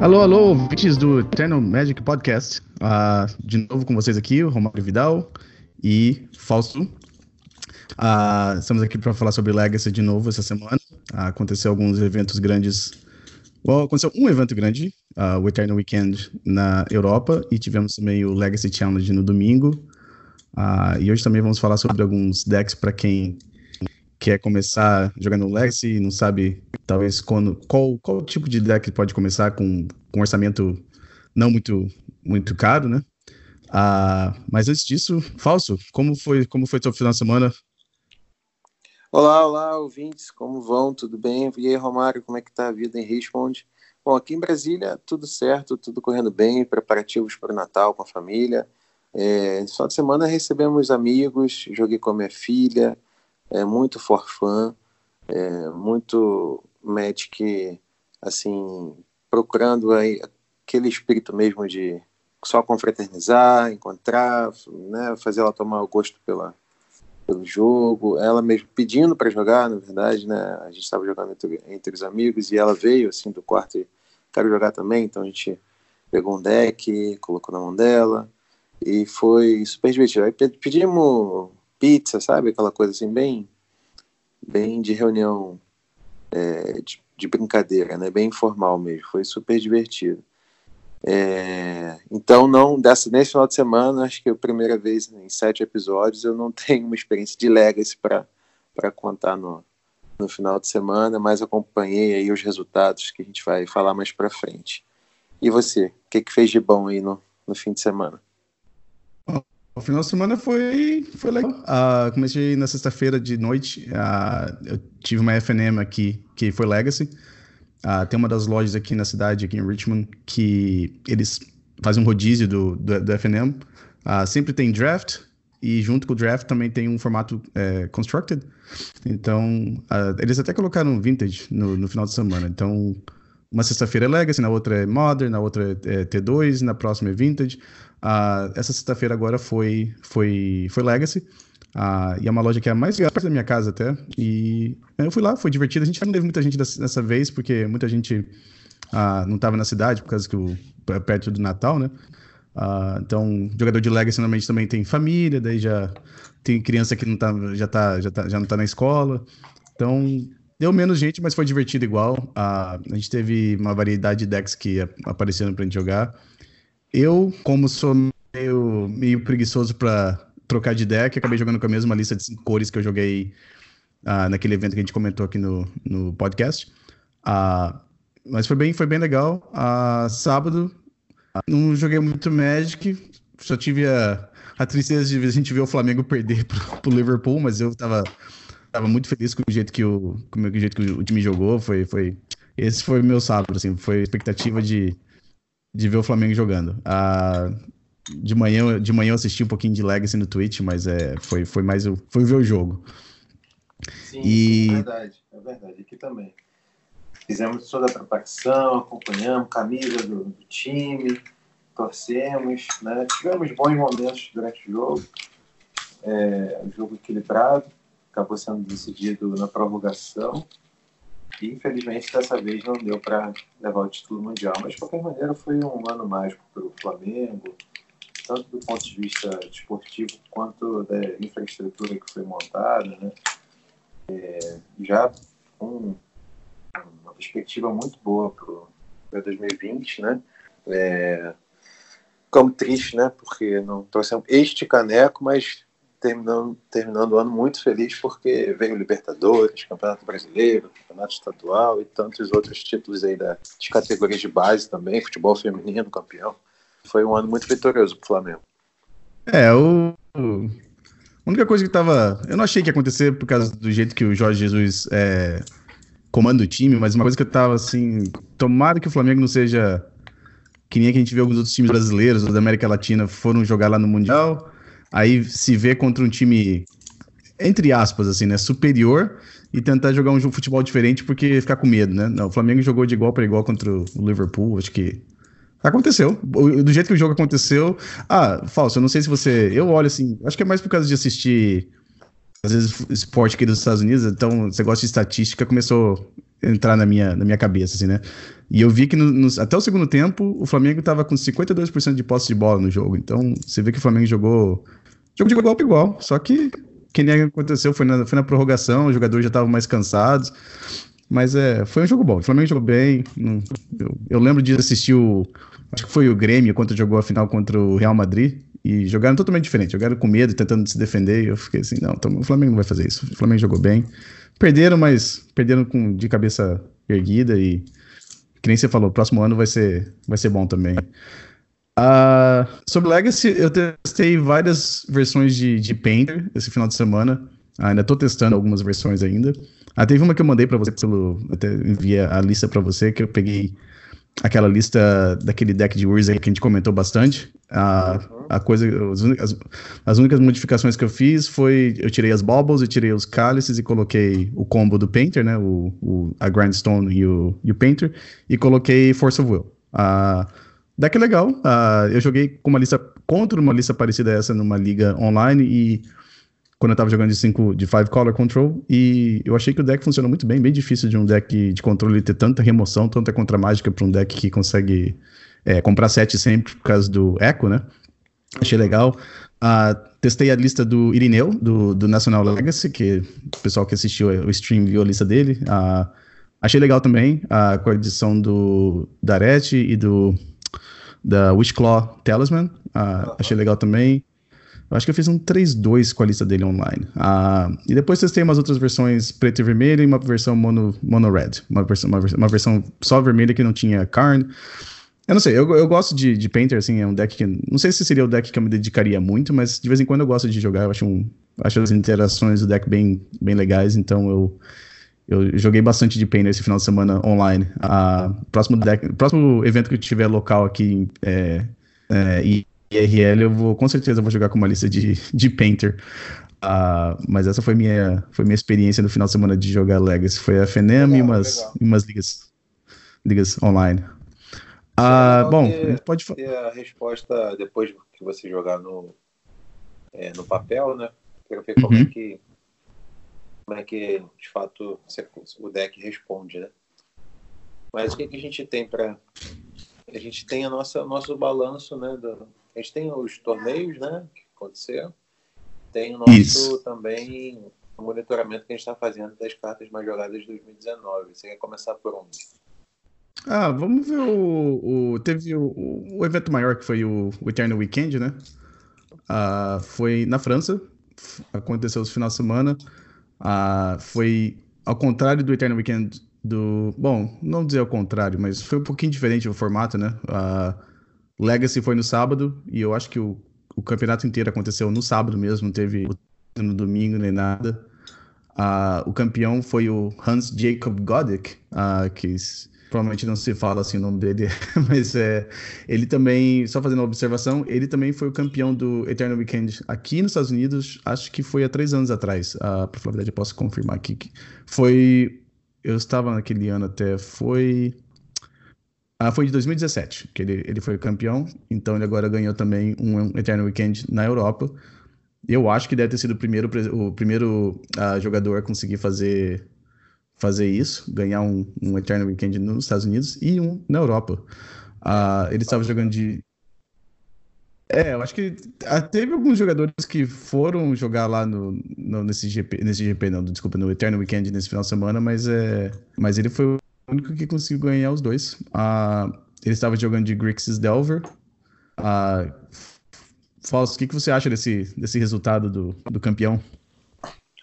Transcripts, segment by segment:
Alô, alô, ouvintes do Eternal Magic Podcast. Uh, de novo com vocês aqui, Romário Vidal e Fausto. Uh, estamos aqui para falar sobre Legacy de novo essa semana. Uh, aconteceu alguns eventos grandes. Well, aconteceu um evento grande, o Eternal Weekend na Europa, e tivemos também o Legacy Challenge no domingo. e hoje também vamos falar sobre alguns decks para quem quer começar jogando Legacy e não sabe, talvez, quando, qual, qual tipo de deck pode começar com, com um orçamento não muito, muito caro, né? Ah, mas antes disso, Falso, como foi, como foi seu final de semana? Olá, olá, ouvintes, como vão? Tudo bem? E aí, Romário, como é que tá a vida em Richmond? Bom, aqui em Brasília, tudo certo, tudo correndo bem, preparativos para o Natal com a família. É, final de semana recebemos amigos, joguei com a minha filha, é muito forfã, é muito Magic, assim, procurando aí aquele espírito mesmo de só confraternizar, encontrar, né, fazer ela tomar o gosto pela, pelo jogo, ela mesmo pedindo para jogar, na verdade, né, a gente estava jogando entre, entre, os amigos e ela veio assim do quarto e quero jogar também, então a gente pegou um deck, colocou na mão dela e foi super divertido. Aí pedimos pizza, sabe? Aquela coisa assim, bem, bem de reunião é, de, de, brincadeira, né? Bem informal mesmo. Foi super divertido. É, então, não dessa, nesse final de semana, acho que é a primeira vez em sete episódios, eu não tenho uma experiência de Legacy para contar no, no final de semana, mas acompanhei aí os resultados que a gente vai falar mais para frente. E você, o que, que fez de bom aí no, no fim de semana? O final de semana foi, foi legal. Uh, comecei na sexta-feira de noite. Uh, eu tive uma FNM aqui que foi Legacy. Uh, tem uma das lojas aqui na cidade, aqui em Richmond, que eles fazem um rodízio do, do, do FNM. sempre tem draft, e junto com o draft também tem um formato é, constructed. Então, eles até colocaram vintage no, no final de semana. Então, uma sexta-feira é Legacy, na outra é Modern, na outra é T2, na próxima é Vintage. Uh, essa sexta-feira agora foi, foi, foi Legacy. Uh, e é uma loja que é mais perto da minha casa até. E eu fui lá, foi divertido. A gente não teve muita gente dessa, vez, porque muita gente uh, não estava na cidade, por causa que o, é perto do Natal, né? Uh, então, jogador de Legacy normalmente também tem família, daí já tem criança que não tá, já, tá, já, tá, já não está na escola. Então, Deu menos gente, mas foi divertido igual. A gente teve uma variedade de decks que apareceram pra gente jogar. Eu, como sou meio, meio preguiçoso para trocar de deck, acabei jogando com a mesma lista de cinco cores que eu joguei uh, naquele evento que a gente comentou aqui no, no podcast. Uh, mas foi bem, foi bem legal. Uh, sábado, não joguei muito Magic, só tive a, a tristeza de a gente ver o Flamengo perder pro, pro Liverpool, mas eu tava tava muito feliz com o jeito que o, com o jeito que o time jogou. Foi, foi, esse foi o meu sábado, assim, foi a expectativa de, de ver o Flamengo jogando. Ah, de manhã, de manhã eu assisti um pouquinho de Legacy no Twitch, mas é, foi, foi mais foi ver o jogo. Sim, e... é verdade, é verdade. Aqui também. Fizemos toda a preparação, acompanhamos camisa do, do time, torcemos, né? tivemos bons momentos durante o jogo, é, um jogo equilibrado acabou sendo decidido na prorrogação. E infelizmente dessa vez não deu para levar o título mundial. Mas de qualquer maneira foi um ano mágico para o Flamengo, tanto do ponto de vista desportivo quanto da infraestrutura que foi montada. Né? É, já com uma perspectiva muito boa para 2020, né? É, como triste, né? Porque não trouxemos este caneco, mas terminando, terminando o ano muito feliz porque veio Libertadores, Campeonato Brasileiro, Campeonato Estadual e tantos outros títulos aí da, de categorias de base também, futebol feminino campeão. Foi um ano muito vitorioso para o Flamengo. É, o... a única coisa que tava. Eu não achei que ia acontecer por causa do jeito que o Jorge Jesus é, comanda o time, mas uma coisa que eu tava assim. Tomara que o Flamengo não seja que nem a gente vê alguns outros times brasileiros da América Latina foram jogar lá no Mundial aí se vê contra um time, entre aspas, assim, né, superior e tentar jogar um futebol diferente porque ficar com medo, né? Não, o Flamengo jogou de igual para igual contra o Liverpool, acho que aconteceu. Do jeito que o jogo aconteceu. Ah, falso, eu não sei se você. Eu olho assim, acho que é mais por causa de assistir às vezes esporte aqui dos Estados Unidos, então você gosta de estatística, começou a entrar na minha, na minha cabeça, assim, né? E eu vi que no, no, até o segundo tempo, o Flamengo tava com 52% de posse de bola no jogo. Então, você vê que o Flamengo jogou jogo de igual para igual. Só que que nem aconteceu foi na, foi na prorrogação, os jogadores já estavam mais cansados. Mas é, foi um jogo bom. O Flamengo jogou bem. Eu, eu lembro de assistir o. Acho que foi o Grêmio quando jogou a final contra o Real Madrid. E jogaram totalmente diferente. Jogaram com medo, tentando se defender. E eu fiquei assim, não, o Flamengo não vai fazer isso. O Flamengo jogou bem. Perderam, mas perderam com, de cabeça erguida. E que nem você falou, próximo ano vai ser, vai ser bom também. Uh, sobre Legacy, eu testei várias versões de, de Painter esse final de semana. Ainda estou testando algumas versões ainda. Uh, teve uma que eu mandei para você pelo. Até enviei a lista para você, que eu peguei aquela lista daquele deck de Urza que a gente comentou bastante. A, a coisa, as, as, únicas modificações que eu fiz foi eu tirei as baubles, eu tirei os cálices e coloquei o combo do Painter, né? O, o a Grindstone e o, e o Painter, e coloquei Force of Will. Uh, deck legal. Uh, eu joguei com uma lista contra uma lista parecida a essa numa liga online e quando eu tava jogando de 5 de 5 color control e eu achei que o deck funciona muito bem, bem difícil de um deck de controle ter tanta remoção, tanta contra mágica para um deck que consegue é, comprar set sempre por causa do eco, né? Achei legal. Uh, testei a lista do Irineu, do, do National Legacy, que o pessoal que assistiu o stream viu a lista dele. Uh, achei legal também, uh, com a edição do Darete e do da Wishclaw Talisman. Uh, achei legal também. Eu acho que eu fiz um 3-2 com a lista dele online. Uh, e depois testei umas outras versões preto e vermelho e uma versão mono, mono red. Uma versão, uma, uma versão só vermelha que não tinha Karn. Eu não sei, eu, eu gosto de, de Painter, assim, é um deck que. Não sei se seria o deck que eu me dedicaria muito, mas de vez em quando eu gosto de jogar. Eu acho, um, acho as interações do deck bem, bem legais, então eu, eu joguei bastante de Painter esse final de semana online. Uh, próximo, deck, próximo evento que tiver local aqui é, é, IRL, eu vou com certeza vou jogar com uma lista de, de Painter. Uh, mas essa foi minha, foi minha experiência no final de semana de jogar Legacy. Foi a FNM e umas, umas ligas, ligas online. Ah, bom, ter, pode ter a resposta depois que você jogar no, é, no papel, né? Quero ver como é uhum. é que como é que de fato o deck responde, né? Mas o que, que a gente tem para a gente tem a nossa nosso balanço, né? Do, a gente tem os torneios, né? Que aconteceram. Tem o nosso Isso. também o monitoramento que a gente está fazendo das cartas mais jogadas de 2019. Você quer começar por onde? Ah, vamos ver o. o teve o, o, evento maior que foi o, o Eternal Weekend, né? Ah, foi na França, aconteceu esse final de semana. Ah, foi ao contrário do Eternal Weekend do. Bom, não dizer ao contrário, mas foi um pouquinho diferente o formato, né? Ah, Legacy foi no sábado e eu acho que o, o campeonato inteiro aconteceu no sábado mesmo, não teve no domingo nem nada. Uh, o campeão foi o Hans Jacob Godek, uh, que provavelmente não se fala assim o nome dele, mas é, ele também, só fazendo uma observação, ele também foi o campeão do Eternal Weekend aqui nos Estados Unidos, acho que foi há três anos atrás, uh, por verdade eu posso confirmar aqui, foi, eu estava naquele ano até, foi, uh, foi de 2017 que ele, ele foi campeão, então ele agora ganhou também um Eternal Weekend na Europa, eu acho que deve ter sido o primeiro, o primeiro uh, jogador a conseguir fazer fazer isso, ganhar um, um Eternal Weekend nos Estados Unidos e um na Europa. Uh, ele estava jogando de. É, eu acho que uh, teve alguns jogadores que foram jogar lá no, no, nesse GP, nesse GP, não, desculpa, no Eternal Weekend nesse final de semana, mas, é, mas ele foi único que conseguiu ganhar os dois. Uh, ele estava jogando de Grixis Delver. Uh, Fausto, o que, que você acha desse, desse resultado do, do campeão?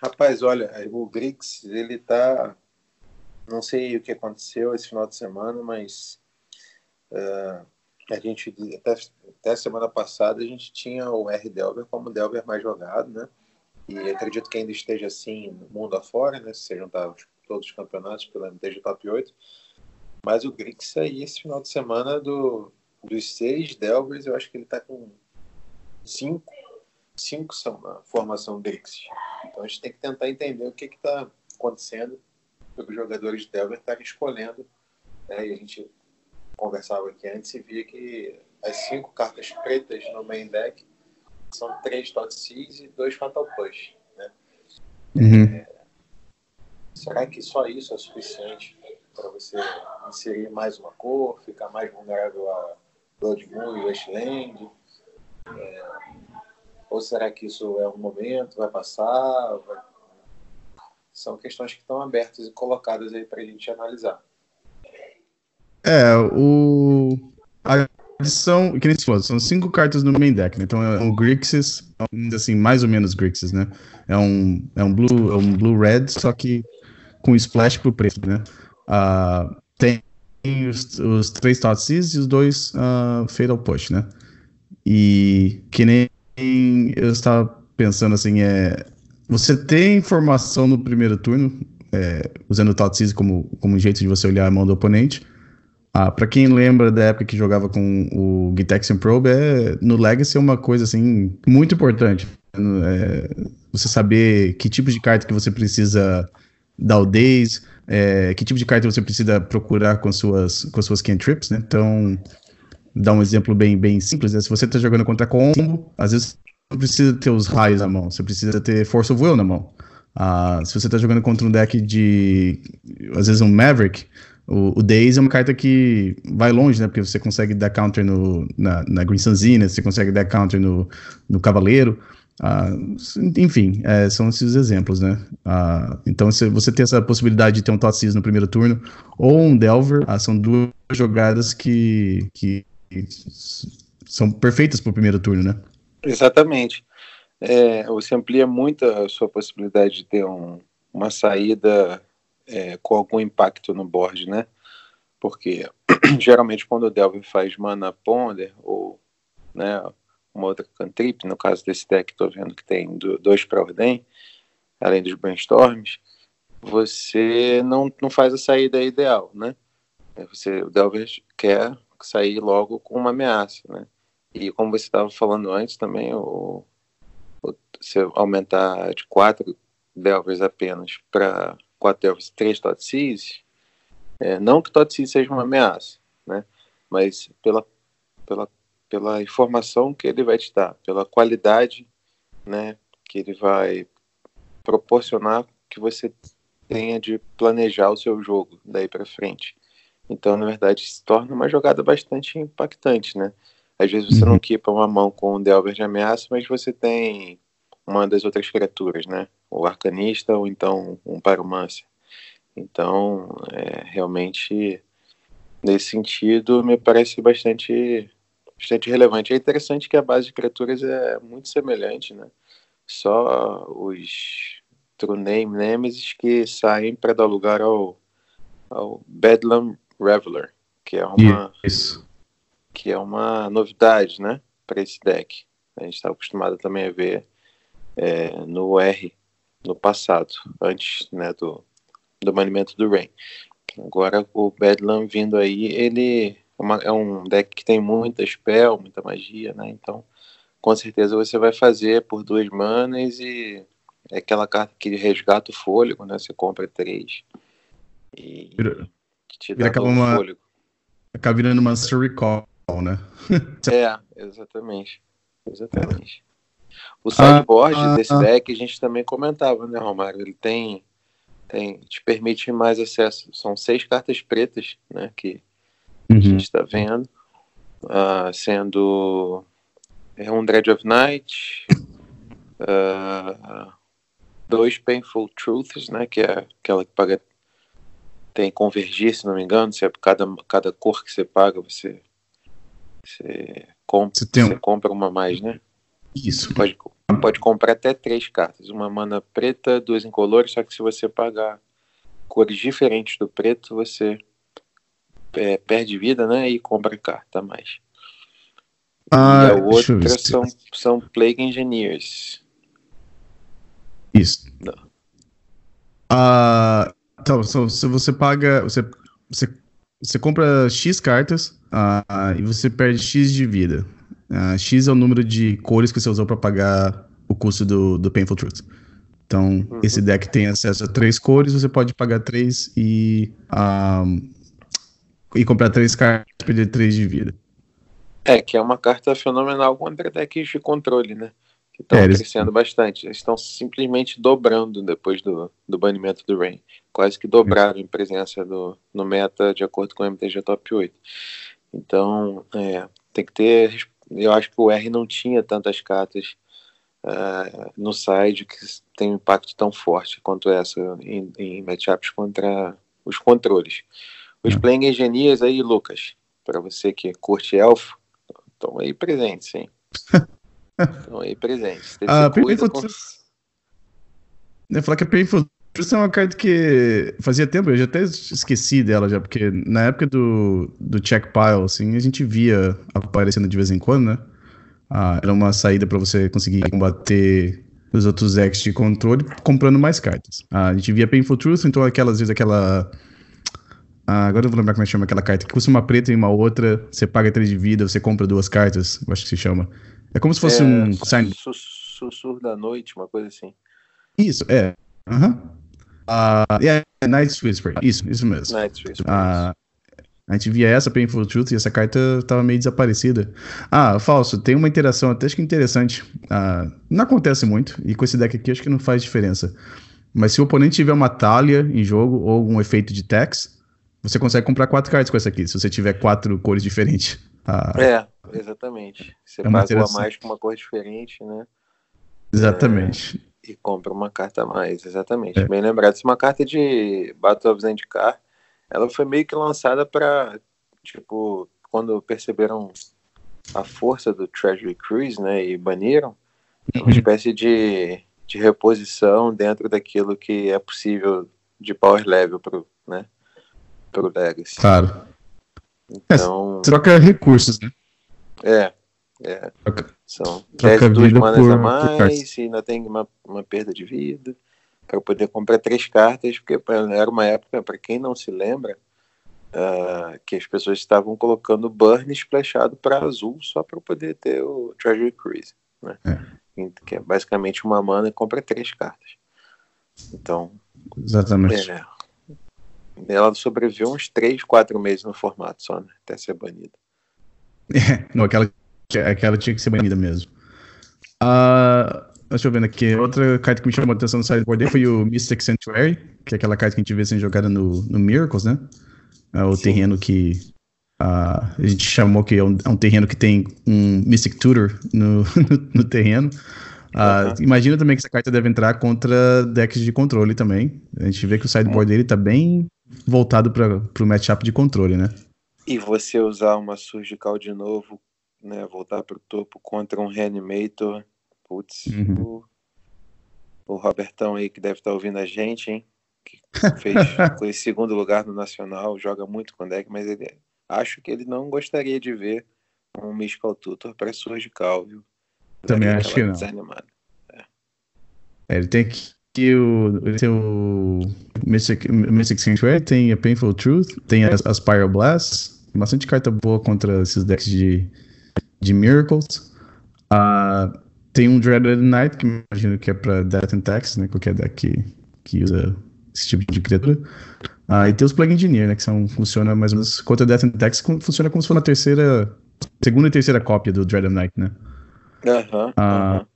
Rapaz, olha, o Grix, ele tá não sei o que aconteceu esse final de semana, mas uh, a gente até, até semana passada a gente tinha o R Delver como Delver mais jogado, né? E acredito que ainda esteja assim no mundo afora, né? Se você juntar todos os campeonatos pela MTG Top 8. Mas o Grix aí, esse final de semana, do, dos seis Delvers, eu acho que ele está com cinco. Cinco são na formação Grix. Então a gente tem que tentar entender o que está acontecendo os jogadores de Delver estarem escolhendo. Né? E a gente conversava aqui antes e via que as cinco cartas pretas no main deck são três Tot Seas e dois Fatal Push. Né? Uhum. É, será que só isso é suficiente para você inserir mais uma cor, ficar mais vulnerável a Blood Moon e Wasteland? É, ou será que isso é um momento, vai passar? Vai... São questões que estão abertas e colocadas aí para a gente analisar. É, o. A adição, que nem se falou, são cinco cartas no main deck, né? Então é um Grixis, assim, mais ou menos Grixis, né? É um, é um blue, é um blue red, só que com splash pro preto, né? Uh, tem os, os três Totsis e os dois uh, Fatal Push, né? E que nem eu estava pensando assim, é. Você tem informação no primeiro turno, é, usando o Totsis como, como jeito de você olhar a mão do oponente. Ah, para quem lembra da época que jogava com o Gitexian Probe, é, no Legacy é uma coisa assim muito importante. É, você saber que tipo de carta que você precisa dar o days, é, que tipo de carta você precisa procurar com suas, com suas cantrips, né? Então, dar um exemplo bem, bem simples, né? Se você está jogando contra combo, às vezes você precisa ter os raios na mão, você precisa ter Force of Will na mão. Ah, se você está jogando contra um deck de, às vezes, um Maverick, o, o Daze é uma carta que vai longe, né? Porque você consegue dar counter no, na, na Green Sanzina, você consegue dar counter no, no Cavaleiro. Uh, enfim, é, são esses exemplos, né? Uh, então, se você tem essa possibilidade de ter um Totsis no primeiro turno ou um Delver, uh, são duas jogadas que, que são perfeitas para o primeiro turno, né? Exatamente. É, você amplia muito a sua possibilidade de ter um, uma saída é, com algum impacto no board, né? Porque geralmente quando o Delver faz mana ponder ou né, uma outra cantrip, no caso desse deck estou vendo que tem dois para ordem, além dos brainstorms, você não, não faz a saída ideal, né? É, você, o Delver quer sair logo com uma ameaça, né? E como você estava falando antes também, o, o, se aumentar de quatro Delvers apenas para Delvers, três Totsis, é, não que Totsis seja uma ameaça, né? Mas pela, pela, pela informação que ele vai te dar, pela qualidade, né? Que ele vai proporcionar que você tenha de planejar o seu jogo daí para frente. Então, na verdade, se torna uma jogada bastante impactante, né? Às vezes você não uhum. equipa uma mão com um Delver de ameaça, mas você tem uma das outras criaturas, né? o arcanista ou então um pyromancer. Então, é, realmente, nesse sentido, me parece bastante, bastante relevante. É interessante que a base de criaturas é muito semelhante, né? Só os True Name Nemesis que saem para dar lugar ao, ao Bedlam Reveler, que é uma Isso. que é uma novidade, né, para esse deck. A gente está acostumado também a ver é, no R no passado, antes né, do, do banimento do Rain. Agora o Bedlam vindo aí, ele uma, é um deck que tem muita spell, muita magia, né? Então, com certeza você vai fazer por duas manas e é aquela carta que resgata o fôlego, né? Você compra três e vira, te dá vira uma, fôlego. Acaba virando Master Recall, né? é, exatamente. Exatamente. O sideboard ah, desse ah, deck a gente também comentava, né, Romário? Ele tem, tem, te permite mais acesso. São seis cartas pretas, né, que uhum. a gente está vendo, uh, sendo é um Dread of Night, uh, dois Painful Truths, né, que é aquela que paga tem convergir, se não me engano, se é cada, cada cor que você paga, você, você, compra, você, você compra uma mais, né? Isso. Pode, pode comprar até três cartas. Uma mana preta, duas incolores, só que se você pagar cores diferentes do preto, você é, perde vida, né? E compra carta mais. Ah, e a outra são, são Plague Engineers. Isso. Não. Ah, então, se você paga. Você, você, você compra X cartas ah, e você perde X de vida. Uh, X é o número de cores que você usou para pagar o custo do, do Painful Truth. Então, uhum. esse deck tem acesso a três cores, você pode pagar três e, um, e comprar três cartas e perder três de vida. É, que é uma carta fenomenal contra decks de controle, né? que estão é, crescendo bastante. Eles estão simplesmente dobrando depois do, do banimento do Rain. Quase que dobraram em presença do, no meta de acordo com o MTG Top 8. Então, é, tem que ter. Eu acho que o R não tinha tantas cartas uh, no side que tem um impacto tão forte quanto essa em, em matchups contra os controles. Os hum. playing engineers aí, Lucas, para você que curte elfo, estão aí presentes, sim. Estão aí presentes. Ah, Painful com... Eu falar que a Painful Truth é uma carta que fazia tempo, eu já até esqueci dela já, porque na época do, do check pile, assim, a gente via aparecendo de vez em quando, né? Ah, era uma saída para você conseguir combater os outros decks de controle comprando mais cartas. Ah, a gente via Painful Truth, então aquelas vezes aquela. Ah, agora eu vou lembrar como é que chama aquela carta, que custa uma preta e uma outra, você paga três de vida, você compra duas cartas, eu acho que se chama. É como se fosse é, um sign. Sussurro da noite, uma coisa assim. Isso, é. Aham. Uh -huh. uh, yeah, Night's Whisper. Isso, isso mesmo. Night's Whisper. Uh, a gente via essa Painful Truth e essa carta tava meio desaparecida. Ah, falso, tem uma interação até acho que interessante. Uh, não acontece muito, e com esse deck aqui acho que não faz diferença. Mas se o oponente tiver uma talha em jogo ou algum efeito de tax, você consegue comprar quatro cartas com essa aqui, se você tiver quatro cores diferentes. Uh, é, Exatamente. Você é pagou a mais com uma cor diferente, né? Exatamente. É, e compra uma carta a mais, exatamente. É. Bem lembrado. É uma carta de Battle of Zendikar. Ela foi meio que lançada para, tipo, quando perceberam a força do Treasury Cruise, né, e baniram, uma uhum. espécie de, de reposição dentro daquilo que é possível de power level pro, né, pro Legacy. Claro. Então... É, troca recursos, né? É, é. São 10 duas manas por, a mais e ainda tem uma, uma perda de vida para poder comprar três cartas, porque era uma época, para quem não se lembra, uh, que as pessoas estavam colocando burn splashado para azul só para poder ter o Treasury Cruise, né? É. Que é basicamente uma mana e compra três cartas. Então. Exatamente. É, ela sobreviveu uns 3, 4 meses no formato só, né? Até ser banida. É, não, aquela, aquela tinha que ser banida mesmo. Uh, deixa eu ver aqui. Outra carta que me chamou a atenção no sideboard foi o Mystic Sanctuary, que é aquela carta que a gente vê sendo jogada no, no Miracles, né? É o Sim. terreno que uh, a gente chamou que é um, é um, terreno que tem um Mystic Tutor no, no, no terreno. Uh, uhum. Imagina também que essa carta deve entrar contra decks de controle também. A gente vê que o sideboard uhum. dele tá bem voltado para o matchup de controle, né? E você usar uma surgical de novo, né? Voltar pro topo contra um reanimator. Putz, uhum. o, o Robertão aí que deve estar tá ouvindo a gente, hein? Que fez foi segundo lugar no Nacional, joga muito com deck, mas ele acho que ele não gostaria de ver um Mystical Tutor para surgical, viu? Também acho que não. É. É, ele tem que que o, tem o Mystic, Mystic Sanctuary, tem a Painful Truth, tem a, a Spiral Blast, tem bastante carta boa contra esses decks de, de Miracles. Uh, tem um Dreaded Knight, que imagino que é pra Death and Tax, né? Qualquer deck que, que usa esse tipo de criatura. Uh, e tem os Plague Engineer, né? Que são, funciona mais ou menos contra Death and Tax, funciona como se fosse uma terceira. Segunda e terceira cópia do Dreaded Knight, né? Aham. Uh -huh, uh -huh.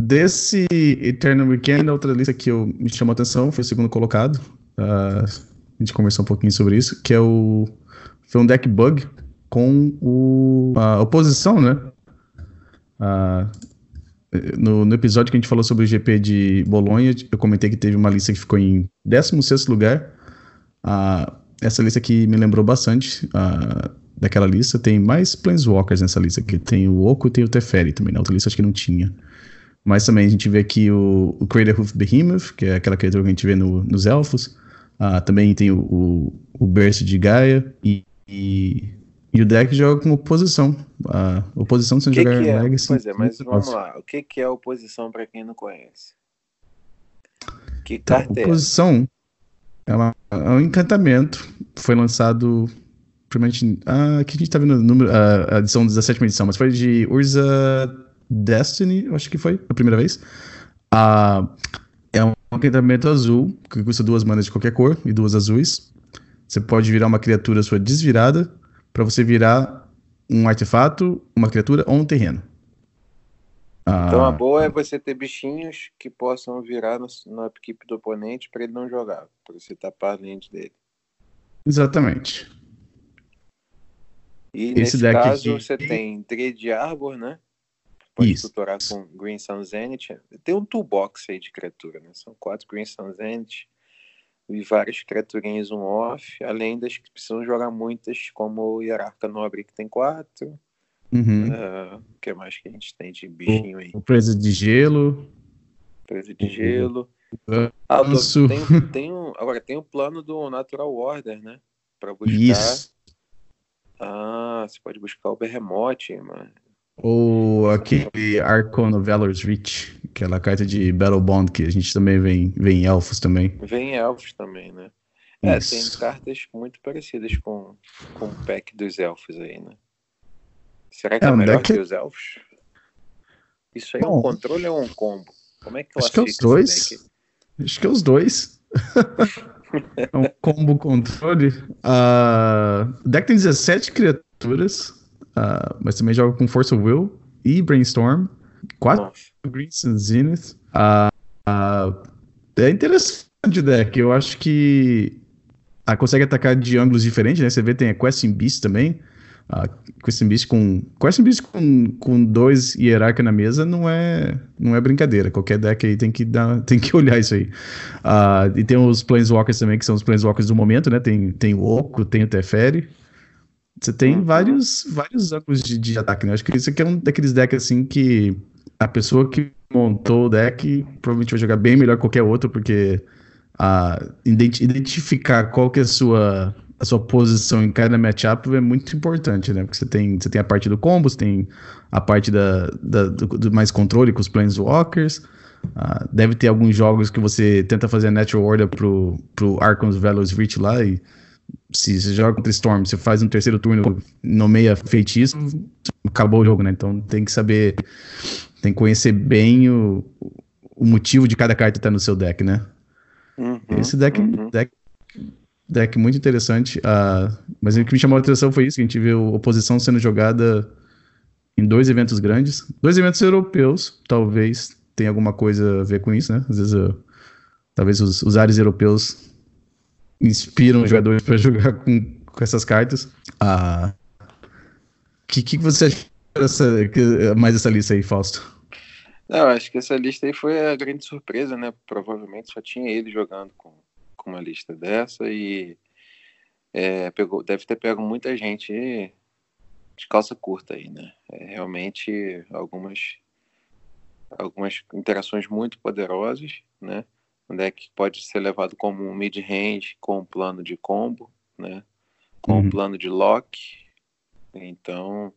Desse Eternal Weekend, a outra lista que eu, me chamou a atenção foi o segundo colocado. Uh, a gente conversou um pouquinho sobre isso, que é o foi um deck bug com o, a oposição, né? Uh, no, no, episódio que a gente falou sobre o GP de Bolonha, eu comentei que teve uma lista que ficou em 16 lugar. Uh, essa lista aqui me lembrou bastante uh, daquela lista. Tem mais Planeswalkers nessa lista aqui. Tem o Oco e tem o Teferi também. Na outra lista acho que não tinha. Mas também a gente vê aqui o, o Crater Hoof Behemoth, que é aquela criatura que a gente vê no, nos Elfos. Uh, também tem o, o, o Burst de Gaia. E, e, e, o deck joga como oposição. A oposição sem jogar que é? Legacy. Pois é, mas vamos lá. O que, que é oposição para quem não conhece? Que então, carta então, oposição, é? Ela é um encantamento. Foi lançado provavelmente. Ah, aqui a gente tá vendo o número, a edição 17 edição, mas foi de Urza Destiny, acho que foi a primeira vez. Ah, é um encantamento azul, que custa duas manas de qualquer cor e duas azuis. Você pode virar uma criatura sua desvirada para você virar um artefato, uma criatura ou um terreno. Então a boa é você ter bichinhos que possam virar na equipe do oponente para ele não jogar, para você tapar a lente dele. Exatamente. E Esse nesse caso aqui... você tem Dread Arbor, né? Pode Isso. tutorar com Green Sun Zenith. Tem um toolbox aí de criatura, né? São quatro Green Sun Zenith e várias criaturinhas um off, além das que precisam jogar muitas, como o Hierarca Nobre que tem quatro. Uhum. Uh, o que mais que a gente tem de bichinho aí? O Presa de Gelo. Presa de Gelo. Ah, tô, tem, tem um, agora tem o um plano do Natural Order, né? Pra buscar. Isso. Ah, você pode buscar o Behemoth, mano. Ou aquele Archon of Valor's Reach, aquela carta de Battle Bond que a gente também vem, vem em elfos também. Vem em elfos também, né? É, tem cartas muito parecidas com, com o pack dos elfos aí, né? Será que é, é melhor deck... que os elfos? Isso aí Bom, é um controle ou um combo? Como é que Acho que é os dois. Acho que é os dois. é um combo controle. Uh, o deck tem 17 criaturas. Uh, mas também joga com Force of Will e Brainstorm. Quatro Greens and Zenith. Uh, uh, é interessante o deck. Eu acho que uh, consegue atacar de ângulos diferentes, né? Você vê, tem a Questing Beast também. Uh, Questing Beast com. Questing Beast com, com dois hierarca na mesa não é, não é brincadeira. Qualquer deck aí tem que, dar, tem que olhar isso aí. Uh, e tem os Planeswalkers também, que são os Planeswalkers do momento, né? Tem, tem o Oco, tem o Teferi. Você tem uhum. vários, vários ângulos de, de ataque, né? Acho que isso aqui é um daqueles decks assim que a pessoa que montou o deck provavelmente vai jogar bem melhor que qualquer outro, porque a, identificar qual que é a sua, a sua posição em cada matchup é muito importante, né? Porque você tem, você tem a parte do combo, você tem a parte da, da do, do, mais controle com os Planeswalkers. Uh, deve ter alguns jogos que você tenta fazer a Natural Order pro, pro Archon's Velos Reach lá e se você joga contra Storm, você faz um terceiro turno, nomeia feitiço, acabou o jogo, né? Então tem que saber, tem que conhecer bem o, o motivo de cada carta estar tá no seu deck, né? Uhum, Esse deck, uhum. deck, deck muito interessante. Uh, mas o que me chamou a atenção foi isso, que a gente viu oposição sendo jogada em dois eventos grandes. Dois eventos europeus, talvez tenha alguma coisa a ver com isso, né? Às vezes, uh, talvez os, os ares europeus inspiram os jogadores para jogar com, com essas cartas. Ah, que, que você acha dessa, que, mais dessa lista aí, Fausto? Não, acho que essa lista aí foi a grande surpresa, né? Provavelmente só tinha ele jogando com, com uma lista dessa e é, pegou, deve ter pego muita gente de calça curta aí, né? É, realmente algumas algumas interações muito poderosas, né? Um deck pode ser levado como um mid-range com um plano de combo, né? Com uhum. um plano de lock. Então,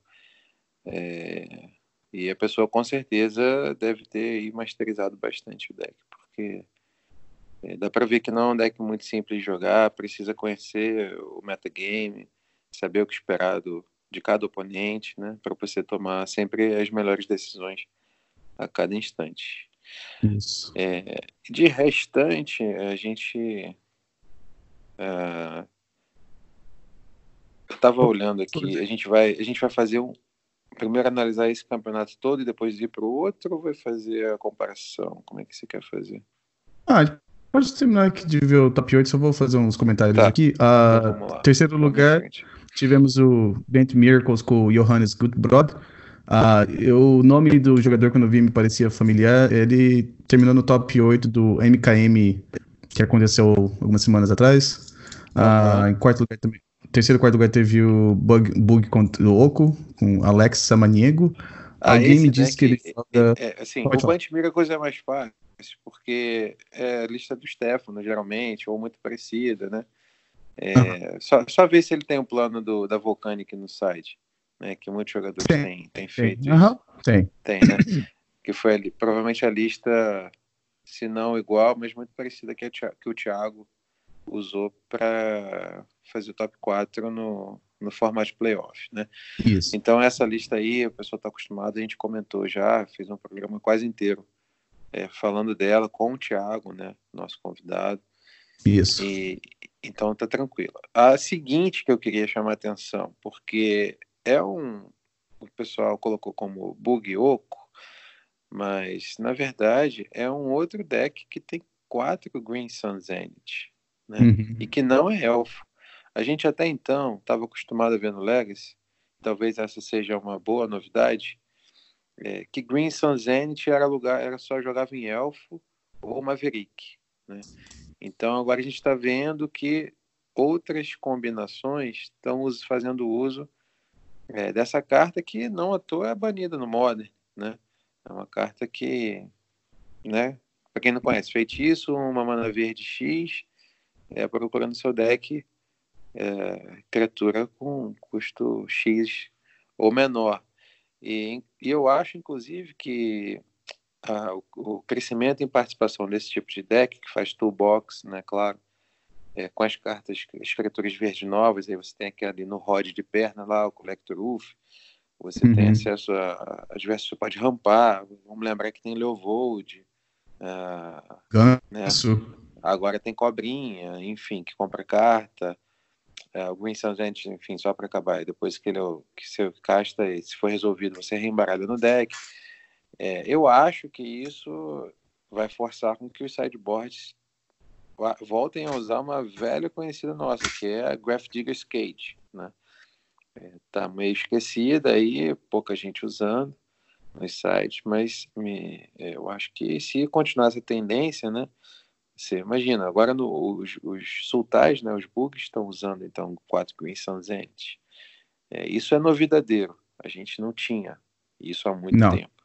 é... e a pessoa com certeza deve ter masterizado bastante o deck, porque é, dá para ver que não é um deck muito simples de jogar, precisa conhecer o metagame, saber o que esperar do, de cada oponente, né? Para você tomar sempre as melhores decisões a cada instante. Isso. É, de restante, a gente. Uh, eu estava olhando aqui, a gente vai, a gente vai fazer um. Primeiro analisar esse campeonato todo e depois ir para o outro ou vai fazer a comparação? Como é que você quer fazer? Ah, pode terminar aqui de ver o top 8, só vou fazer uns comentários tá. aqui. Uh, terceiro lugar, tivemos o Bent Miracles com o Johannes Gutbrod. Ah, eu, o nome do jogador, quando eu vi, me parecia familiar. Ele terminou no top 8 do MKM, que aconteceu algumas semanas atrás. Ah, em quarto lugar também. Terceiro e quarto lugar teve o Bug, Bug contra o Oco, com Alex Samaniego. Ah, Alguém me disse que ele. Joga... É, é, assim, Pode o Bunch Mira coisa é mais fácil, porque é a lista do Stefano, geralmente, ou muito parecida, né? É, uhum. só, só ver se ele tem um plano do, da Volcanic no site né? Que muitos jogadores têm, têm feito tem. Uhum. Tem. Tem, né? que foi ali, provavelmente a lista, se não igual, mas muito parecida que, a, que o Thiago usou para fazer o top 4 no, no formato playoff, né? Isso. Então essa lista aí, o pessoal está acostumado, a gente comentou já, fez um programa quase inteiro é, falando dela com o Thiago, né? Nosso convidado. Isso. E, então tá tranquilo. A seguinte que eu queria chamar a atenção, porque é um. O pessoal colocou como bug oco. Mas, na verdade, é um outro deck que tem quatro Green Sun Zenith, né? Uhum. E que não é elfo. A gente até então estava acostumado a ver no Legacy, talvez essa seja uma boa novidade, é, que Green Sun Zenith era lugar, era só jogava em elfo ou Maverick, né? Então agora a gente está vendo que outras combinações estão fazendo uso é, dessa carta que não à toa é banida no Modern, né? É uma carta que, né? Para quem não conhece, feitiço, uma mana verde X, é, procurando seu deck é, criatura com custo X ou menor. E, e eu acho, inclusive, que a, o, o, crescimento em participação desse tipo de deck, que faz toolbox, né, claro, é, com as cartas, as criaturas verdes novas, aí você tem aqui ali no rod de perna lá, o Collector Roof, você uhum. tem acesso a, vezes você pode rampar, vamos lembrar que tem Leovold, uh, né? agora tem Cobrinha, enfim, que compra carta, uh, Green Sun enfim, só para acabar, depois que ele que você casta, se for resolvido, você reembaralha no deck. É, eu acho que isso vai forçar com que os sideboards voltem a usar uma velha conhecida nossa, que é a Graph Digger's Cage, né? É, tá meio esquecida aí, pouca gente usando nos sites, mas me, é, eu acho que se continuar essa tendência, né? Você imagina, agora no, os, os sultais, né, os bugs estão usando então 4 Green Sunzent. É, isso é novidadeiro, a gente não tinha isso há muito não. tempo.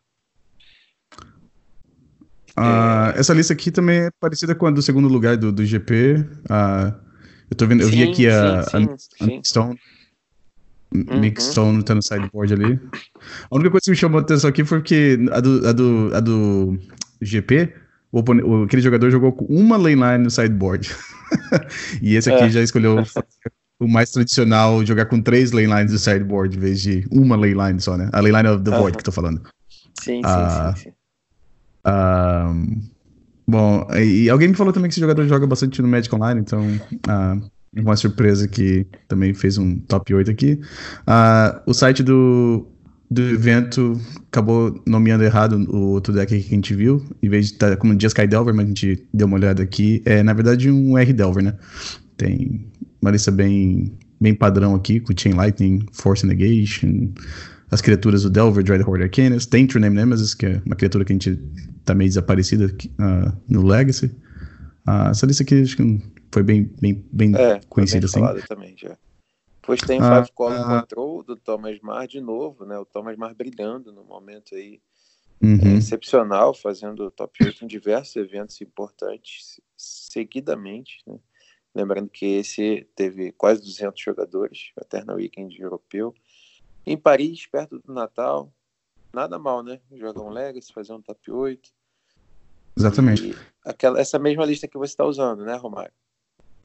Uh, é... Essa lista aqui também é parecida com a do segundo lugar do, do GP. Ah, eu tô vendo, eu sim, vi aqui a, sim, sim, a, a Stone. Uhum. Stone tá no sideboard ali. A única coisa que me chamou a atenção aqui foi que a do, a do, a do GP, o, o, aquele jogador jogou com uma lane line no sideboard. e esse aqui é. já escolheu o mais tradicional, jogar com três lane lines no sideboard, em vez de uma lane line só, né? A lane line of the uhum. void que eu tô falando. Sim, sim, uh, sim, sim. Uh, bom, e alguém me falou também que esse jogador joga bastante no Magic Online, então uh, uma surpresa que também fez um top 8 aqui. Uh, o site do, do evento acabou nomeando errado o outro deck que a gente viu, em vez de estar tá como Sky Delver, mas a gente deu uma olhada aqui. É na verdade um R Delver, né? Tem uma lista bem, bem padrão aqui, com Chain Lightning, Force Negation as criaturas do Delver, Dreadhorde Arcanus, tem True Name Nemesis, que é uma criatura que a gente tá meio desaparecida uh, no Legacy. Uh, essa lista aqui acho que foi bem, bem, bem é, conhecida, bem assim. também, já. Depois tem o uh, Five Column uh, Control do Thomas Mar de novo, né? O Thomas Mar brilhando no momento aí. Uhum. É excepcional, fazendo top 8 em diversos eventos importantes seguidamente, né? Lembrando que esse teve quase 200 jogadores, Eternal Weekend europeu. Em Paris, perto do Natal, nada mal, né? Jogar um Legacy, fazer um top 8. Exatamente. E aquela, essa mesma lista que você está usando, né, Romário?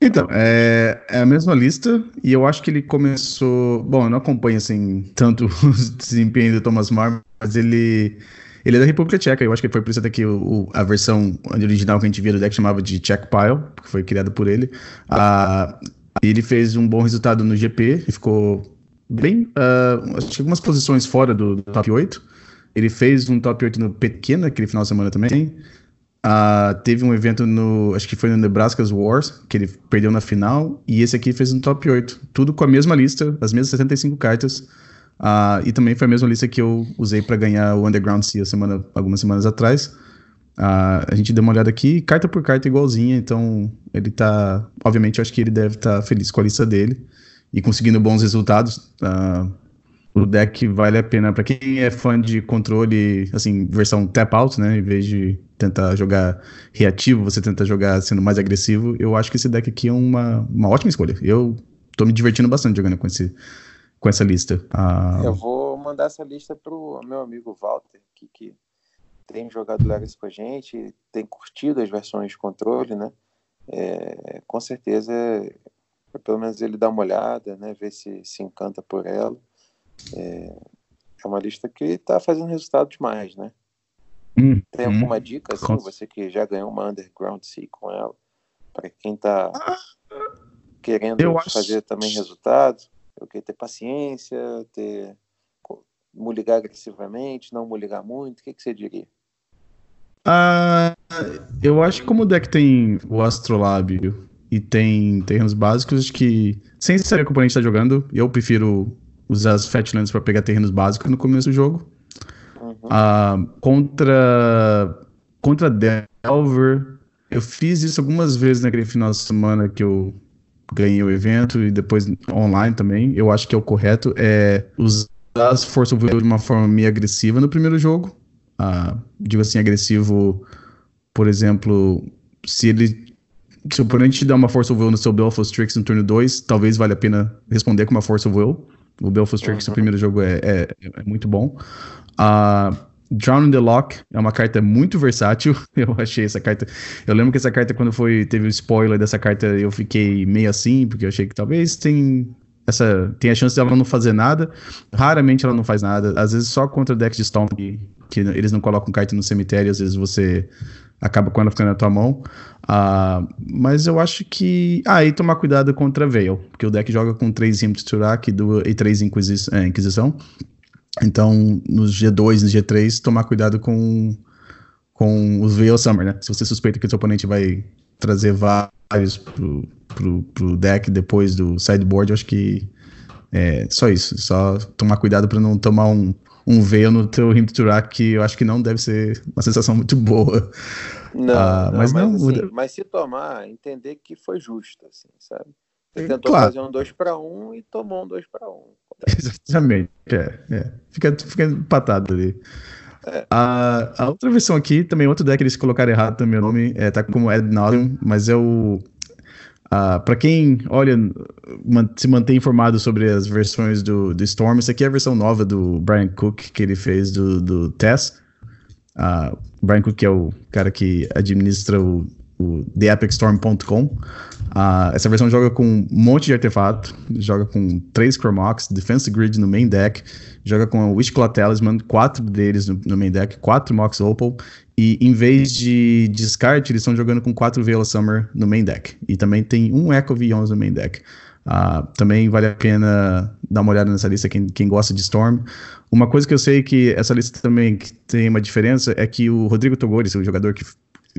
Então, é, é, a mesma lista, e eu acho que ele começou. Bom, eu não acompanho assim tanto o desempenho do Thomas Mar, mas ele. Ele é da República Tcheca, eu acho que foi por isso até que o, a versão original que a gente via do deck chamava de Czech Pile, que foi criado por ele. Ah, ele fez um bom resultado no GP, ele ficou bem. Uh, acho que algumas posições fora do, do, top 8. Ele fez um top 8 no Pequeno aquele final de semana também. Uh, teve um evento no. Acho que foi no Nebraska's Wars, que ele perdeu na final. E esse aqui fez um top 8. Tudo com a mesma lista, as mesmas 75 cartas. Uh, e também foi a mesma lista que eu usei para ganhar o Underground Sea semana, algumas semanas atrás. Uh, a gente deu uma olhada aqui, carta por carta igualzinha, então ele tá. Obviamente, eu acho que ele deve estar tá feliz com a lista dele e conseguindo bons resultados. Uh, o deck vale a pena para quem é fã de controle, assim, versão tap out, né? Em vez de tentar jogar reativo, você tenta jogar sendo mais agressivo. Eu acho que esse deck aqui é uma, uma ótima escolha. Eu tô me divertindo bastante jogando com, esse, com essa lista. Uh... Eu vou mandar essa lista pro meu amigo Walter, que, que tem jogado Legacy com a gente, tem curtido as versões de controle, né? É, com certeza pelo menos ele dá uma olhada, né, ver se se encanta por ela. É, é uma lista que está fazendo resultado demais, né? Hum, Tem hum, alguma dica, assim, você que já ganhou uma Underground Sea com ela, para quem está querendo eu fazer acho... também resultado? Eu quero ter paciência, ter ligar agressivamente, não ligar muito, o que, que você diria? Uh, eu acho que como o deck tem o Astrolábio e tem terrenos básicos, acho que sem saber o componente está jogando, eu prefiro usar as Fatlands para pegar terrenos básicos no começo do jogo. Uhum. Uh, contra contra Delver, eu fiz isso algumas vezes naquele final de semana que eu ganhei o evento e depois online também. Eu acho que é o correto é usar as Force of Will de uma forma meio agressiva no primeiro jogo uh, digo assim, agressivo, por exemplo, se ele. Se o oponente te dá uma Force of Will no seu Belfast Strix no turno 2, talvez valha a pena responder com uma Force of Will. O Belfast Strix uhum. no primeiro jogo é, é, é muito bom. Uh, Drown in the Lock é uma carta muito versátil. Eu achei essa carta. Eu lembro que essa carta, quando foi teve o spoiler dessa carta, eu fiquei meio assim, porque eu achei que talvez tem essa tem a chance dela não fazer nada. Raramente ela não faz nada. Às vezes só contra decks de Storm que, que eles não colocam carta no cemitério, às vezes você acaba com ela ficando na tua mão. Uh, mas eu acho que. Ah, e tomar cuidado contra Veil, porque o deck joga com 3 Imp Turak e 3 Inquisi é, Inquisição. Então, nos G2 e G3, tomar cuidado com, com os Veil Summer, né? Se você suspeita que o seu oponente vai trazer vários pro, pro, pro deck depois do sideboard, eu acho que é só isso. Só tomar cuidado para não tomar um, um veio no teu Rim Turak, que eu acho que não deve ser uma sensação muito boa. Não, ah, não mas, não, assim, mas se tomar, entender que foi justo, assim, sabe? Você tentou claro. fazer um 2 para 1 um e tomou um 2 para 1. Um. Exatamente, é, é. Fica, fica empatado ali. É. A, a, outra versão aqui, também outro deck eles colocaram errado também o nome, é, tá como Ed Nauseum, mas é o Uh, ah, para quem, olha, man, se mantém informado sobre as versões do, do Storm, isso aqui é a versão nova do Brian Cook que ele fez do, do Tess. Uh, Brian Cook é o cara que administra o, o TheEpicStorm.com. Uh, ah, essa versão joga com um monte de artefato, joga com três Chromox, Defense Grid no main deck, joga com o Wishclaw Talisman, quatro deles no, no, main deck, quatro Mox Opal, e em vez de descarte, eles estão jogando com quatro Veil Summer no main deck. E também tem um Echo V11 no main deck. Uh, também vale a pena dar uma olhada nessa lista, quem, quem gosta de Storm. Uma coisa que eu sei que essa lista também tem uma diferença é que o Rodrigo Togores, o jogador que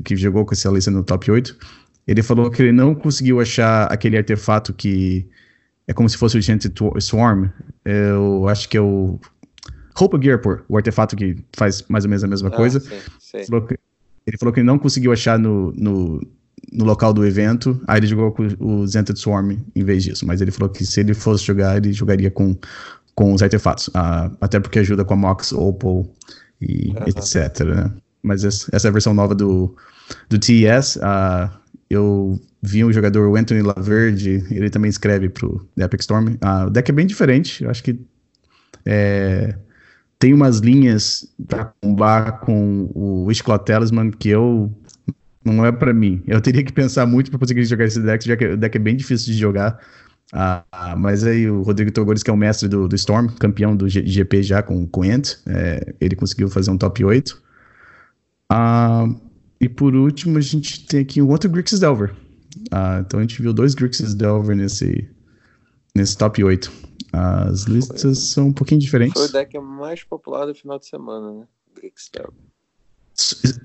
que jogou com essa lista no top 8, ele falou que ele não conseguiu achar aquele artefato que é como se fosse o Gent Swarm. Eu acho que é o Roupa Gearport, o artefato que faz mais ou menos a mesma ah, coisa. Sim, sim. Falou que, ele falou que ele não conseguiu achar no, no, no, local do evento, aí ele jogou com o Zented Swarm em vez disso. Mas ele falou que se ele fosse jogar, ele jogaria com, com os artefatos. Uh, até porque ajuda com a Mox, Opal e uhum. etc. Né? mas essa é a versão nova do, do TES. Uh, eu vi um jogador, o Anthony Laverde, ele também escreve pro Epic Storm. Uh, o deck é bem diferente, eu acho que é, tem umas linhas para combar com o Wishclaw Talisman que eu não é para mim. Eu teria que pensar muito para conseguir jogar esse deck, já que o deck é bem difícil de jogar. Uh, mas aí o Rodrigo Togores, que é o mestre do, do Storm, campeão do G GP já com o Ent, é, ele conseguiu fazer um top 8. Uh, e por último, a gente tem aqui um outro Grixis Delver. Uh, então a gente viu dois Grixis Delver nesse, nesse top 8. As listas foi, são um pouquinho diferentes. Foi o deck mais popular do final de semana, né?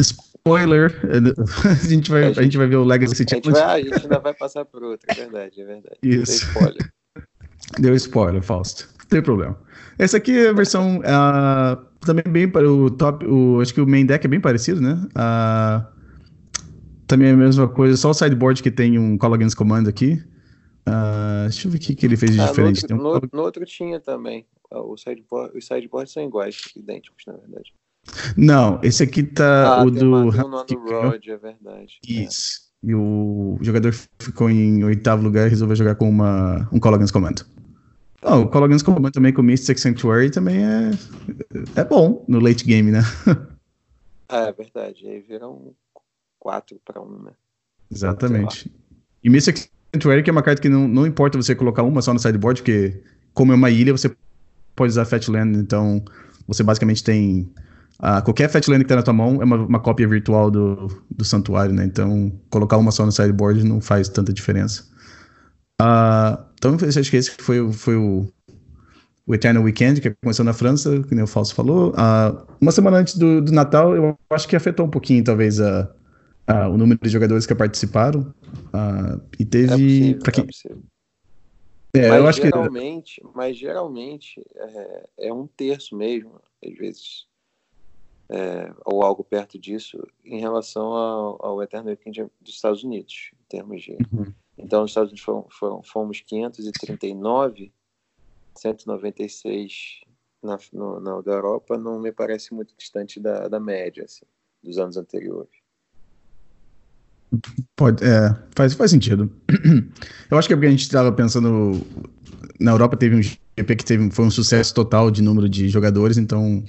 Spoiler, a gente vai, a gente, a gente vai ver o Legacy. A gente, a gente ainda vai passar por outro, é verdade, é verdade. Isso. Deu spoiler. Deu spoiler, Fausto. Não tem problema. Essa aqui é a versão uh, também bem para o top. O, acho que o main deck é bem parecido, né? Uh, também é a mesma coisa, só o sideboard que tem um Call Against Command aqui. Uh, deixa eu ver o que, que ele fez de ah, diferente. No outro, um... no, no outro, tinha também. O sideboard, os sideboards são iguais, idênticos, na verdade. Não, esse aqui tá ah, o do. Uma, é verdade. É. Isso. É. E o jogador ficou em oitavo lugar e resolveu jogar com uma, um Call Against Command. Oh, o Call Against Command também com Mystic Sanctuary também é, é bom no late game, né? é, é verdade. Aí viram 4 para 1, né? Exatamente. E Mystic Sanctuary que é uma carta que não, não importa você colocar uma só no sideboard, porque como é uma ilha, você pode usar Fatland, então você basicamente tem... Uh, qualquer Fatland que tá na tua mão é uma, uma cópia virtual do, do santuário, né? Então colocar uma só no sideboard não faz tanta diferença. Uh, então, acho que esse foi, foi o, o Eternal Weekend, que começou na França, que nem o Fausto falou. Uh, uma semana antes do, do, Natal, eu acho que afetou um pouquinho, talvez, a, a o número de jogadores que participaram. Uh, e teve. É possível, quem... é, mas, eu acho geralmente, que... mas geralmente é, é, um terço mesmo, às vezes, é, ou algo perto disso, em relação ao, ao Eternal Weekend dos Estados Unidos, em termos de. Uhum. Então, nos Estados Unidos foram, foram, fomos 539 196 na, no, na, da Europa não me parece muito distante da, da média assim, dos anos anteriores. Pode, é, faz, faz sentido. Eu acho que é porque a gente estava pensando. Na Europa teve um GP que teve, foi um sucesso total de número de jogadores, então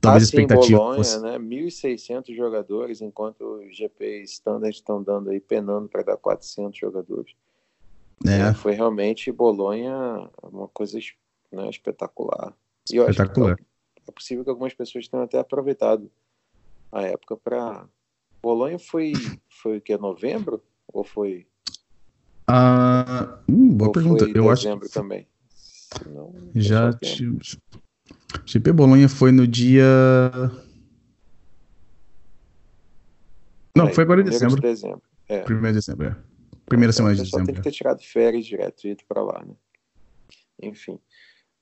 talvez ah, sim, expectativa. Bolonha, fosse... né? 1.600 jogadores, enquanto os GP standard estão dando aí, penando para dar 400 jogadores. É. é. foi realmente Bolonha uma coisa né, espetacular. E eu espetacular. acho que é possível que algumas pessoas tenham até aproveitado a época para. Bolonha foi, foi o que? Novembro? Ou foi. Ah, hum, boa ou pergunta. eu acho que... também. Não, Já. GP Bolonha foi no dia. Não, foi agora em dezembro. De dezembro. É. Primeiro de dezembro, é. Primeira então, semana de dezembro. tem que ter tirado férias direto e ido pra lá, né? Enfim.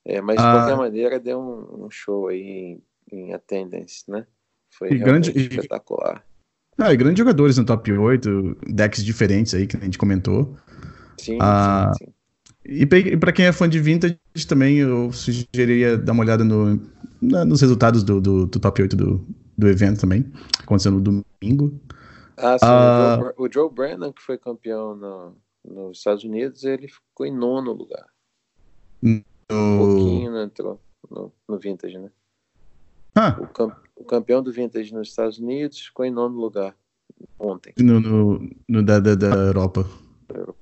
É, mas de ah, qualquer maneira deu um, um show aí em, em, attendance, né? Foi grande, espetacular. Ah, e grandes jogadores no top 8, decks diferentes aí que a gente comentou. Sim, ah, sim, sim. E para quem é fã de vintage também, eu sugeriria dar uma olhada no, na, nos resultados do, do, do, top 8 do, do evento também. Aconteceu no domingo. Ah, sim. Ah, o, Joe, o Joe Brandon, que foi campeão no, nos Estados Unidos, ele ficou em nono lugar. Hum. Um pouquinho entrou no, no Vintage, né? Ah. O, camp, o, campeão do Vintage nos Estados Unidos ficou em nono lugar ontem. No, no, no da, da, da Europa. Europeu.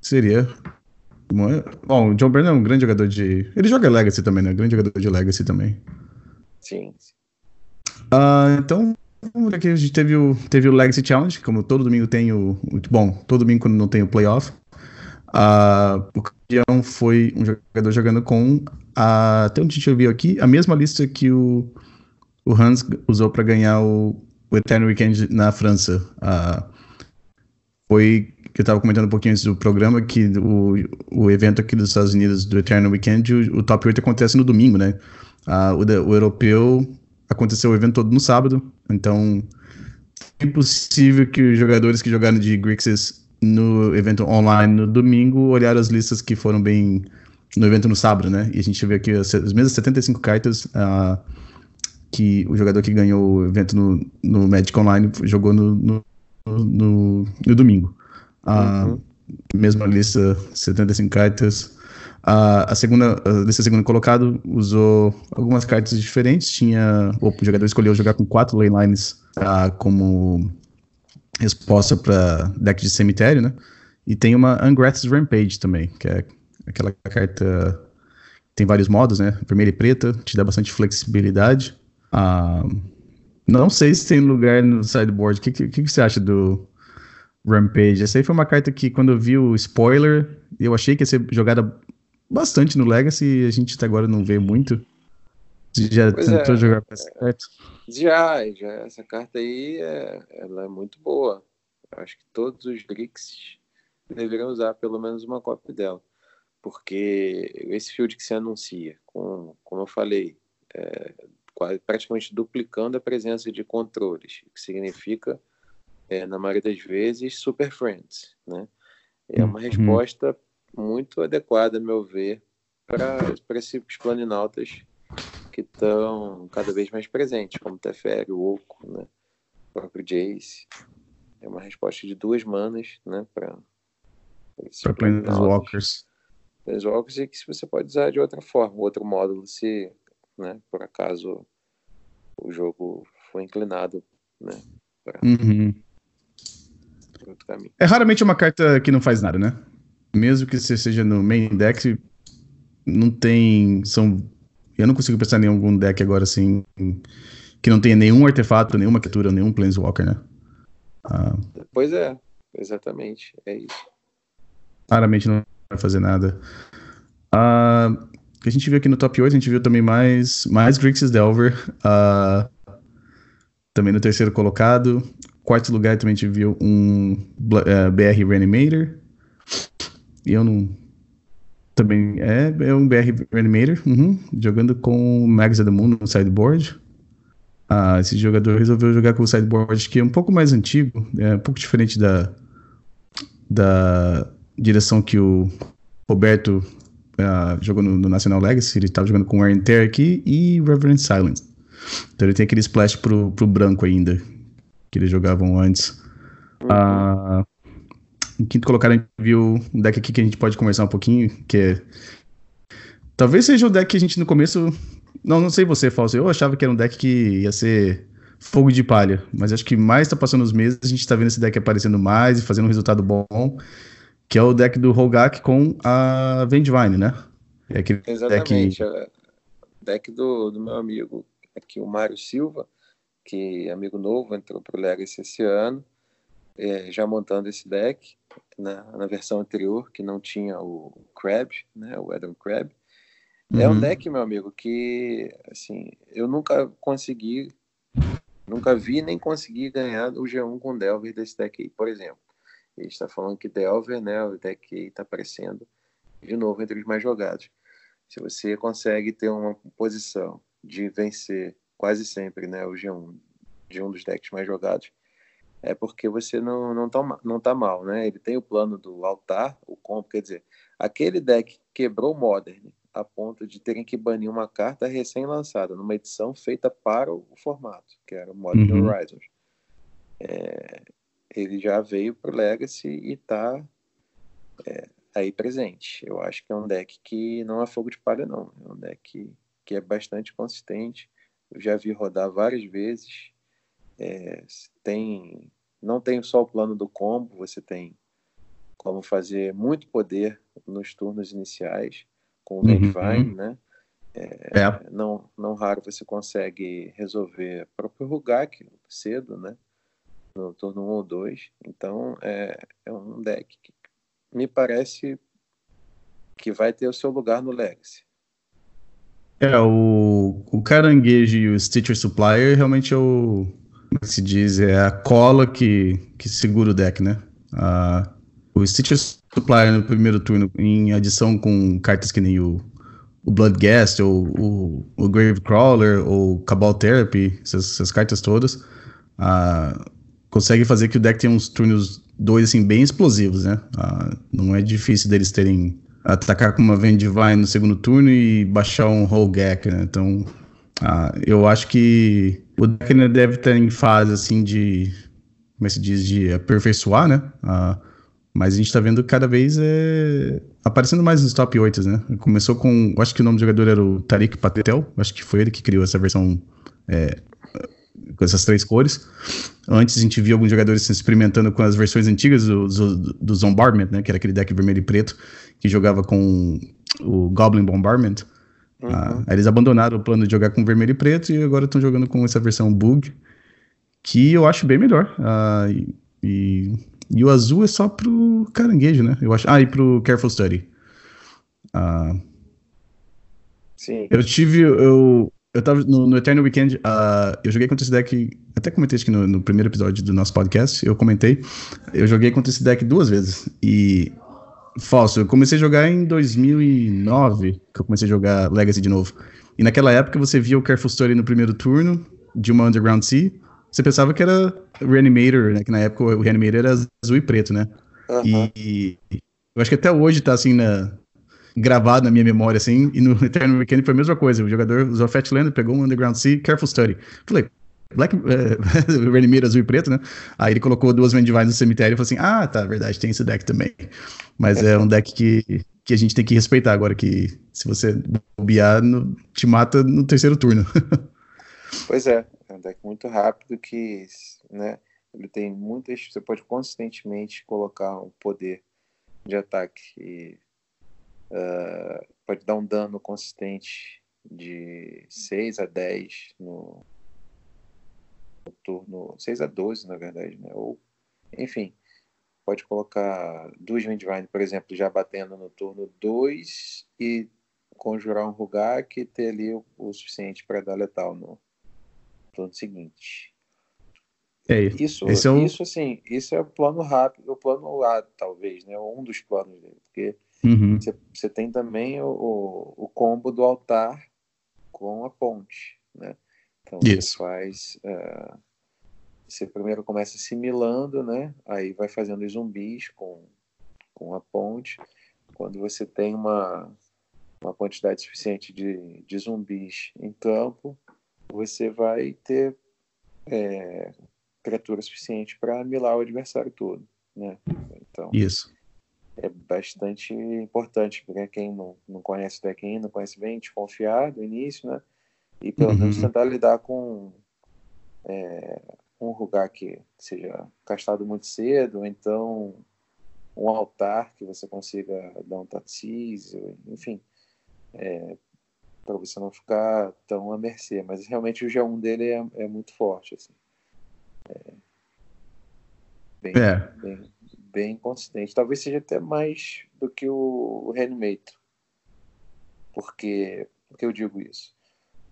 Seria. Bom, o John Byrne é um grande jogador de. Ele joga Legacy também, né? Grande jogador de Legacy também. Sim. Uh, então, aqui a gente teve o, teve o Legacy Challenge, como todo domingo tem o. Bom, todo domingo quando não tem o playoff. Uh, o campeão foi um jogador jogando com, até onde a gente viu aqui, a mesma lista que o, o Hans usou para ganhar o, o Eternal Weekend na França. Uh, foi que eu estava comentando um pouquinho antes do programa, que o, o evento aqui dos Estados Unidos do Eternal Weekend, o, o Top 8 acontece no domingo, né? Uh, o, o europeu aconteceu o evento todo no sábado, então é impossível que os jogadores que jogaram de Grixis no evento online no domingo, olhar as listas que foram bem no evento no sábado, né? E a gente vê aqui as, as mesmas 75 cartas uh, que o jogador que ganhou o evento no, no Magic Online jogou no, no, no, no domingo. Uh, uhum. Mesma lista, 75 cartas. Uh, a segunda, a lista segunda colocado usou algumas cartas diferentes. Tinha o jogador escolheu jogar com quatro ley lines uh, como resposta para deck de cemitério, né? E tem uma Ungrath's Rampage também, que é aquela carta tem vários modos, né? Vermelha e preta, te dá bastante flexibilidade. Ah, não sei se tem lugar no sideboard. O que, que, que, você acha do Rampage? Essa aí foi uma carta que, quando eu vi o spoiler, eu achei que ia ser jogada bastante no Legacy e a gente até agora não vê muito. Você já pois tentou é. jogar com essa carta? Já, já. Essa carta aí é, ela é muito boa. Eu acho que todos os Grix deveriam usar pelo menos uma cópia dela. Porque esse field que se anuncia, com, como eu falei, é, praticamente duplicando a presença de controles, que significa, é, na maioria das vezes, super friends. Né? É uma uhum. resposta muito adequada, a meu ver, para esses planinautas que estão cada vez mais presentes, como Teferi, o Oco, né? o próprio Jace. É uma resposta de duas manas né? para para Planeswalkers e que você pode usar de outra forma, outro módulo, se né, por acaso o jogo for inclinado né, para uhum. outro caminho. É raramente uma carta que não faz nada, né? Mesmo que você seja no main deck, não tem. São eu não consigo pensar em algum deck agora assim que não tenha nenhum artefato, nenhuma criatura, nenhum Planeswalker, né? Ah, pois é, exatamente, é isso. Claramente não fazer nada. Ah, que a gente viu aqui no top 8, a gente viu também mais, mais Grixis Delver, uh, também no terceiro colocado. Quarto lugar também a gente viu um uh, é, BR Reanimator. E eu não. Também é, é um BR Reanimator, uhum, jogando com Mags of the Moon no sideboard. Ah, esse jogador resolveu jogar com o sideboard que é um pouco mais antigo, é um pouco diferente da, da direção que o Roberto uh, jogou no, no, National Legacy. Ele estava jogando com Wear Tear aqui e Reverend Silence. Então ele tem aquele splash pro, pro branco ainda, que eles jogavam antes. Uhum. Uh, em quinto colocado, a gente viu um deck aqui que a gente pode conversar um pouquinho, que é. Talvez seja o deck que a gente no começo. Não, não sei você, Falso. Eu achava que era um deck que ia ser fogo de palha. Mas acho que mais tá passando os meses, a gente tá vendo esse deck aparecendo mais e fazendo um resultado bom. Que é o deck do Rogak com a Vendivine, né? É Exatamente. Deck... É deck do, do meu amigo aqui, o Mário Silva, que é amigo novo, entrou pro Legacy esse ano. É, já montando esse deck na, na, versão anterior, que não tinha o Crab, né, o Adam Crab. Uhum. É um uhum. deck, meu amigo, que assim, eu nunca consegui Nunca vi nem consegui ganhar o G1 com Delver desse deck aí, por exemplo. Ele está falando que Delver, né, o deck está aparecendo de novo entre os mais jogados. Se você consegue ter uma posição de vencer quase sempre né, o G1 de um dos decks mais jogados, é porque você não, não, tá, não tá mal, né? Ele tem o plano do altar, o combo, quer dizer, aquele deck quebrou o Modern, a ponto de terem que banir uma carta recém-lançada, numa edição feita para o formato, que era o Modern uhum. Horizons. É, ele já veio para o Legacy e está é, aí presente. Eu acho que é um deck que não é fogo de palha, não. É um deck que, que é bastante consistente. Eu já vi rodar várias vezes. É, tem, não tem só o plano do combo, você tem como fazer muito poder nos turnos iniciais com o uhum. Divine, né? É, é. Não, não raro você consegue resolver o próprio Rugak cedo, né? No turno 1 ou 2. Então é, é um deck que me parece que vai ter o seu lugar no Legacy. É, o, o Caranguejo e o Stitcher Supplier realmente é o. Como se diz? É a cola que, que segura o deck, né? Ah, o Stitcher Supplier no primeiro turno, em adição com cartas que nem o, o Bloodghast, ou o, o Gravecrawler, ou Cabal Therapy, essas, essas cartas todas, uh, consegue fazer que o deck tenha uns turnos dois assim, bem explosivos, né? Uh, não é difícil deles terem atacar com uma Vendivine no segundo turno e baixar um Holgak, né? Então, uh, eu acho que o deck ainda deve estar em fase assim de, como é se diz, de aperfeiçoar, né? Uh, mas a gente tá vendo cada vez é, aparecendo mais nos top 8, né? Começou com. Acho que o nome do jogador era o Tariq Patel. Acho que foi ele que criou essa versão é, com essas três cores. Antes a gente via alguns jogadores se experimentando com as versões antigas do, do, do Zombardment, né? Que era aquele deck vermelho e preto que jogava com o Goblin Bombardment. Uhum. Ah, eles abandonaram o plano de jogar com vermelho e preto e agora estão jogando com essa versão bug, que eu acho bem melhor. Ah, e, e e o azul é só pro caranguejo, né? Eu acho. Ah, e pro Careful Study. Ah, Sim. Eu tive. Eu, eu tava no, no Eternal Weekend. Uh, eu joguei contra esse deck. Até comentei aqui no, no, primeiro episódio do nosso podcast. Eu comentei. Eu joguei contra esse deck duas vezes. E. Falso, eu comecei a jogar em 2009, que eu comecei a jogar Legacy de novo. E naquela época você via o Careful Story no primeiro turno de uma Underground Sea você pensava que era Reanimator, né? Que na época o Reanimator era azul e preto, né? Uhum. E, e, eu acho que até hoje tá assim na, gravado na minha memória, assim, e no Eternal Weekend foi a mesma coisa. O jogador usou Fatlander, pegou um Underground Sea, Careful Study. Falei, Black é, Reanimator azul e preto, né? Aí ele colocou duas Vendivines no cemitério e falou assim: Ah, tá, verdade, tem esse deck também. Mas é um deck que, que a gente tem que respeitar agora, que se você bobear, no, te mata no terceiro turno. Pois é, é um deck muito rápido que, né, ele tem muitas. Você pode consistentemente colocar um poder de ataque e uh, pode dar um dano consistente de 6 a 10 no, no turno. 6 a 12, na verdade, né? Ou, enfim, pode colocar duas Windvine, por exemplo, já batendo no turno 2 e conjurar um Rugak e ter ali o, o suficiente para dar letal no turno seguinte. É, isso, esse é o... isso assim, isso é o plano rápido, o plano A, talvez, né? Um dos planos dele, porque uhum. você, tem também o, o, o, combo do altar com a ponte, né? Então isso. você faz, uh, você primeiro começa assimilando, né? Aí vai fazendo os zumbis com com a ponte. Quando você tem uma uma quantidade suficiente de, de zumbis em campo, você vai ter é, criatura suficiente para milar o adversário todo, né? Então, isso é bastante importante para quem não, não conhece o ainda, não conhece bem, desconfiar do início, né? E pelo uhum. menos tentar lidar com é, um lugar que seja castado muito cedo, ou então um altar que você consiga dar um taxísio, enfim, é, para você não ficar tão à mercê. Mas realmente o G1 dele é, é muito forte, assim. É, bem, é. bem, bem consistente. Talvez seja até mais do que o, Reanimator. Porque, por que eu digo isso?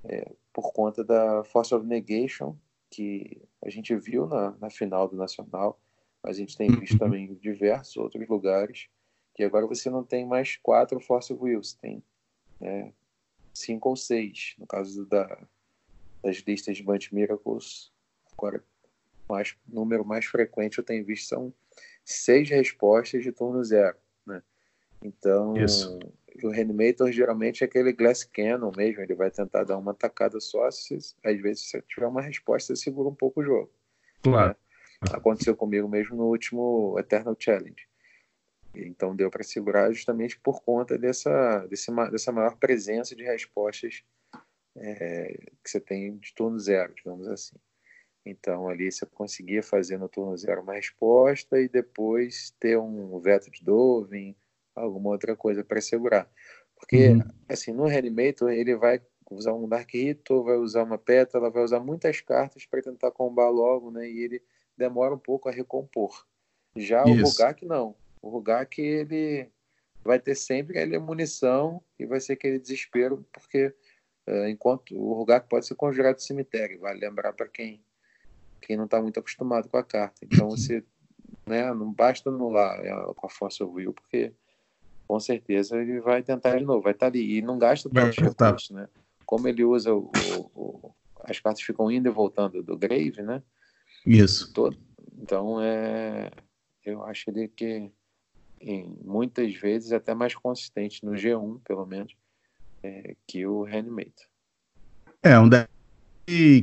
É, por conta da Force of Negation, que a gente viu na, na final do Nacional, mas a gente tem visto uhum. também em diversos outros lugares, que agora você não tem mais quatro Force of Wills, tem né, cinco ou seis. No caso da, das listas de Bunch Miracles, agora mais número mais frequente eu tenho visto são seis respostas de turno zero, né? Então, Isso. o Reanimator geralmente é aquele Glass Cannon mesmo, ele vai tentar dar uma tacada só, se, às vezes se tiver uma resposta, você segura um pouco o jogo. Claro. Né? Aconteceu comigo mesmo no último Eternal Challenge. Então deu para segurar justamente por conta dessa, dessa maior presença de respostas é, que você tem de turno zero, digamos assim. Então ali você conseguia fazer no turno zero uma resposta e depois ter um veto de Dovin, alguma outra coisa para segurar. Porque uhum. assim, no Reanimator ele vai usar um Dark Ritual, vai usar uma Pétala, vai usar muitas cartas para tentar combar logo, né? E ele demora um pouco a recompor. Já Isso. o Rugak não. O Rugak ele vai ter sempre aquela munição e vai ser aquele desespero, porque uh, enquanto o Rugak pode ser conjurado do cemitério, vale lembrar para quem quem não está muito acostumado com a carta. Então você, né, não basta anular com a força will, porque com certeza ele vai tentar de novo, vai estar tá ali e não gasta tanto recursos, né? Como ele usa o, o, as cartas ficam indo e voltando do grave, né? Isso. Todo. Então é, eu acho ele que em, muitas vezes até mais consistente no G1, pelo menos, é, que o Reanimator. É, um deck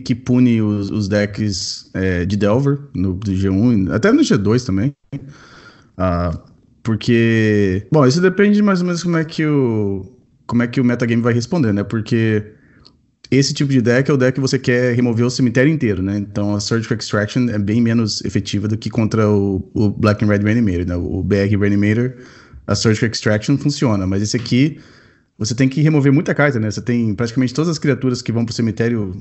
que pune os, os decks é, de Delver no G1, até no G2 também. Uh, porque. Bom, isso depende mais ou menos como é que o. Como é que o metagame vai responder, né? Porque esse tipo de deck é o deck que você quer remover o cemitério inteiro, né? Então a Surgical Extraction é bem menos efetiva do que contra o, o Black and Red Reanimator, né? O BR Reanimator, a Surgical Extraction funciona, mas esse aqui você tem que remover muita carta, né? Você tem praticamente todas as criaturas que vão pro cemitério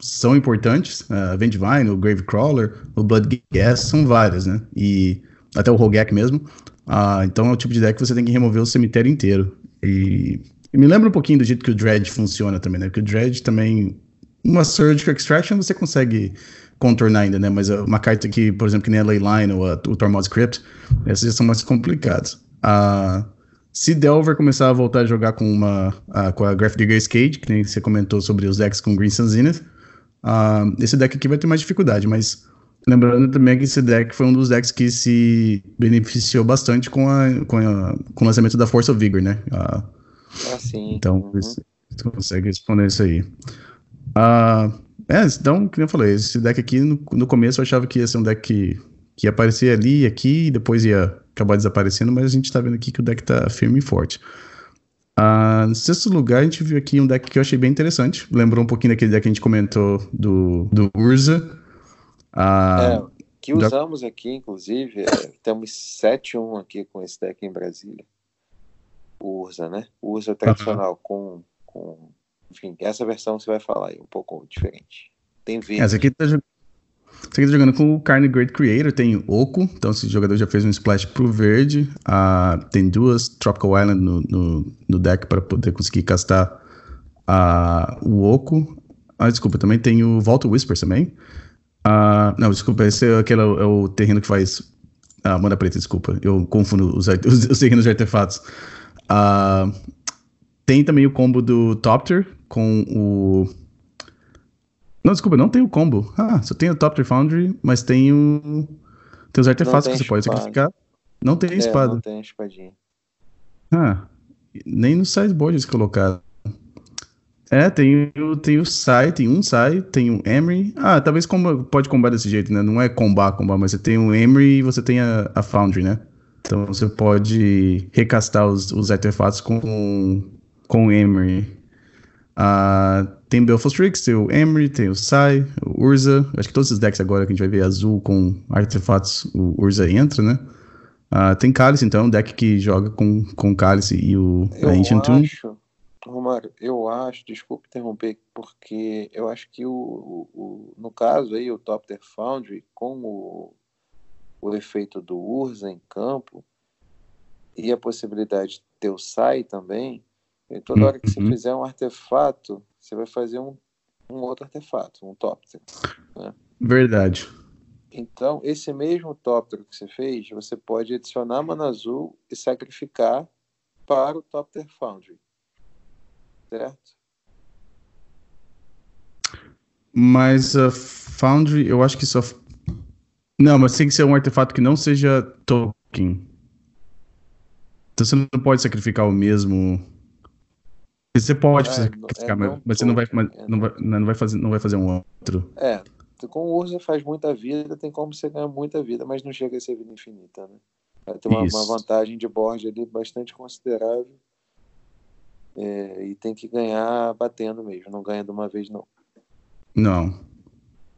são importantes. Uh, Vendivine, o Gravecrawler, o Blood são várias, né? E até o Rogak mesmo. Uh, então é o tipo de deck que você tem que remover o cemitério inteiro. E, e me lembra um pouquinho do jeito que o Dredge funciona também, né? Porque o Dredge também. Uma Surgical Extraction você consegue contornar ainda, né? Mas uma carta que, por exemplo, que nem a Leyline ou a, o Tormod Script, essas já são mais complicadas. Uh, se Delver começar a voltar a jogar com uma uh, com a Graph Digger's Cage, que nem você comentou sobre os decks com Green Sun Zenith, Uh, esse deck aqui vai ter mais dificuldade, mas lembrando também que esse deck foi um dos decks que se beneficiou bastante com, a, com, a, com o lançamento da Force of Vigor, né? Uh, ah, sim. Então, uhum. você consegue responder isso aí. Uh, é, então, como eu falei, esse deck aqui, no, no começo eu achava que ia ser um deck que, que ia aparecer ali e aqui, e depois ia acabar desaparecendo, mas a gente tá vendo aqui que o deck tá firme e forte. Uh, no sexto lugar, a gente viu aqui um deck que eu achei bem interessante. Lembrou um pouquinho daquele deck que a gente comentou do, do Urza. Uh, é, que usamos da... aqui, inclusive, é, temos 7-1 aqui com esse deck em Brasília. O Urza, né? O Urza tradicional, com, com. Enfim, essa versão você vai falar aí, um pouco diferente. Tem verde. Essa aqui tá, Você aqui tá jogando com o Carne Great Creator, tem Oco, então esse jogador já fez um splash pro verde. Uh, tem duas Tropical Island no, no, no deck para poder conseguir castar uh, o Oco. Ah, desculpa, também tem o Volta Whispers também. Uh, não, desculpa, esse é, aquele é o, é terreno que faz. Ah, mana preta, desculpa. Eu confundo os, os, os terrenos de artefatos. Uh, tem também o combo do Topter com o. Não, desculpa, não tem o combo. Ah, só tem o Topter Foundry, mas tem o. Tem os artefatos tem que você pode sacrificar. Não tem é, espada. Não tem espadinha. Ah, nem no sideboard eles colocaram. É, tem, tem o Sai, tem um Sai, tem um Emery. Ah, talvez comba, pode combar desse jeito, né? Não é combar, combar, mas você tem o Emery e você tem a, a Foundry, né? Então você pode recastar os, os artefatos com, com o Emery. Uh, tem Belfast Strix, tem o Emery, tem o Sai, o Urza. Acho que todos esses decks agora que a gente vai ver azul com artefatos, o Urza entra, né? Uh, tem Cálice, então, um deck que joga com, com Cálice e o Eu Ancient Tomb. Romário, eu acho, desculpe interromper, porque eu acho que o, o, o no caso aí, o Top Tier Foundry, com o, o efeito do Urza em campo e a possibilidade de ter o Sai também, e toda hora que você uhum. fizer um artefato, você vai fazer um, um outro artefato, um Topter. Né? Verdade. Então, esse mesmo Topter que você fez, você pode adicionar mana azul e sacrificar para o Topter Foundry certo? Mas a uh, Foundry, eu acho que só. Não, mas tem que ser um artefato que não seja token. Então você não pode sacrificar o mesmo. Você pode é, sacrificar, é mas você não vai, mas é não, vai, não, vai fazer, não vai fazer um outro. É, com o Urza faz muita vida, tem como você ganhar muita vida, mas não chega a ser vida infinita, né? Vai ter uma, uma vantagem de board ali bastante considerável é, e tem que ganhar batendo mesmo, não ganha de uma vez não. Não.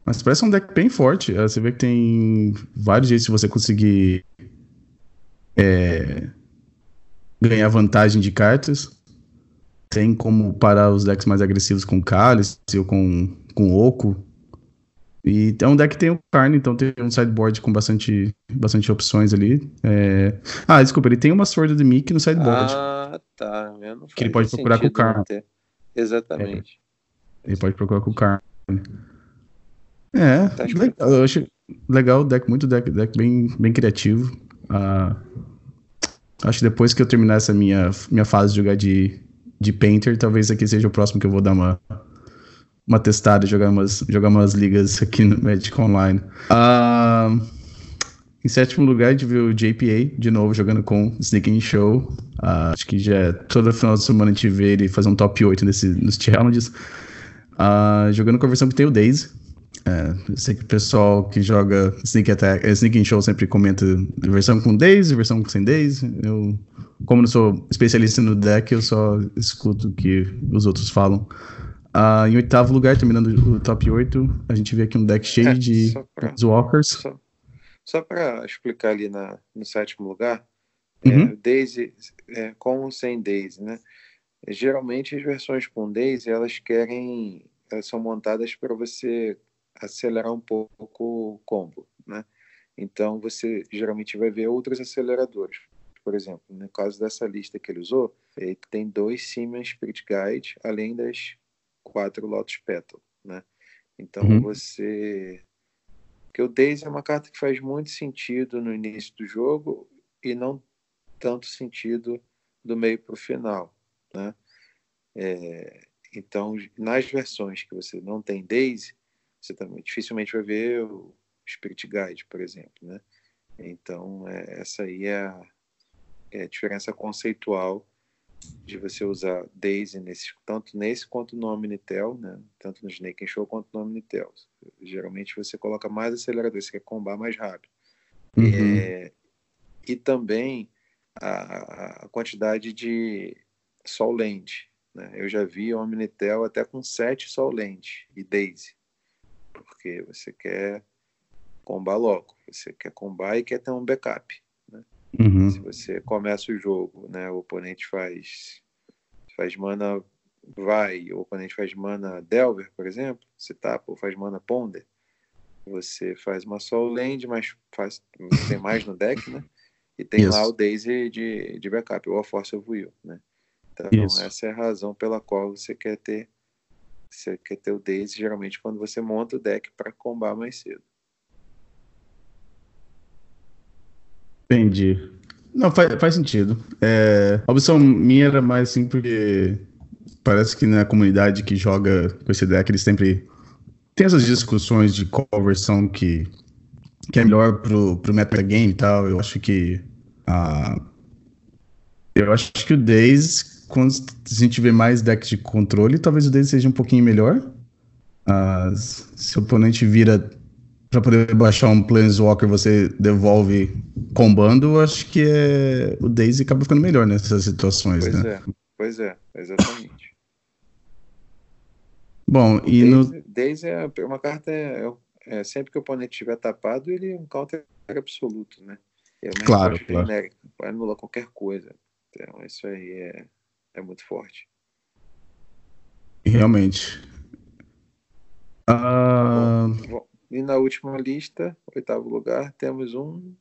Mas parece um deck bem forte. É, você vê que tem vários jeitos de você conseguir é, ganhar vantagem de cartas. Tem como parar os decks mais agressivos com Cálice ou com, com Oco. E é um deck que tem o Carne, então tem um sideboard com bastante, bastante opções ali. É... Ah, desculpa, ele tem uma Sword of the Mickey no sideboard. Ah, tá. que ele pode procurar com o Carne. Exatamente. É. Ele pode procurar com o Carne. É, tá legal, eu acho legal o deck, muito deck, deck bem, bem criativo. Uh, acho que depois que eu terminar essa minha, minha fase de jogar de, de Painter, talvez aqui seja o próximo que eu vou dar uma, uma testada, jogar umas, jogar umas ligas aqui no Magic Online. Uh, em sétimo lugar, a gente viu o JPA de novo jogando com Sneaking Show. Uh, acho que já é toda final de semana a gente vê ele fazer um top 8 nesse, nos challenges. Uh, jogando com a versão que tem o Daisy. É, eu sei que o pessoal que joga Sneak Attack, é, Sneaking Show sempre comenta versão com Daisy, versão sem Daisy. Eu, como não sou especialista no deck, eu só escuto o que os outros falam. Uh, em oitavo lugar, terminando o top 8, a gente vê aqui um deck cheio é, de pra, Walkers. Só, só para explicar ali na, no sétimo lugar, é, uhum. é, Daisy, é, com ou sem Daisy, né? Geralmente as versões com Daisy, elas querem, elas são montadas para você acelerar um pouco o combo, né? Então você geralmente vai ver outros aceleradores. Por exemplo, no caso dessa lista que ele usou, ele tem dois Siemens Spirit Guide, além das quatro Lotus Petal, né? Então uhum. você que o Daisy é uma carta que faz muito sentido no início do jogo e não tanto sentido do meio para o final, né? É, então, nas versões que você não tem Daisy, você também dificilmente vai ver o Spirit Guide, por exemplo, né? Então, é, essa aí é a, é a diferença conceitual de você usar Daisy nesse, tanto nesse quanto no Omnitel, né? tanto no Snake Show quanto no Omnitel. Geralmente você coloca mais acelerador, você quer combar mais rápido. Uhum. É, e também a, a, quantidade de Sol Lente. Né? Eu já vi Omnitel até com 7 Sol Lente e Daisy, porque você quer combar logo, você quer combar e quer ter um backup. Uhum. Se você começa o jogo, né, o oponente faz faz mana vai, o oponente faz mana Delver, por exemplo, você tapa ou faz mana Ponder, você faz uma Soul Land, mas faz, tem mais no deck, né? E tem Isso. lá o Daisy de, de backup, ou a Force of Will, né? Então Isso. essa é a razão pela qual você quer ter você quer ter o Daisy geralmente quando você monta o deck para combar mais cedo. Entendi. Não, faz, faz sentido. É, a opção minha era mais assim porque parece que na comunidade que joga com esse deck eles sempre tem essas discussões de qual versão que, que é melhor pro, pro metagame e tal. Eu acho que. Uh, eu acho que o Days, quando a gente vê mais decks de controle, talvez o Days seja um pouquinho melhor. Uh, se o oponente vira para poder baixar um Planeswalker, você devolve combando, acho que é... o Daisy acaba ficando melhor nessas situações, pois né? É, pois é, exatamente. Bom, e no. Daisy é uma carta. É, é, sempre que o oponente estiver tapado, ele é um counter absoluto, né? É claro, claro. genérica, vai anular qualquer coisa. Então, isso aí é, é muito forte. Realmente. Uh... Bom, bom, e na última lista, oitavo lugar, temos um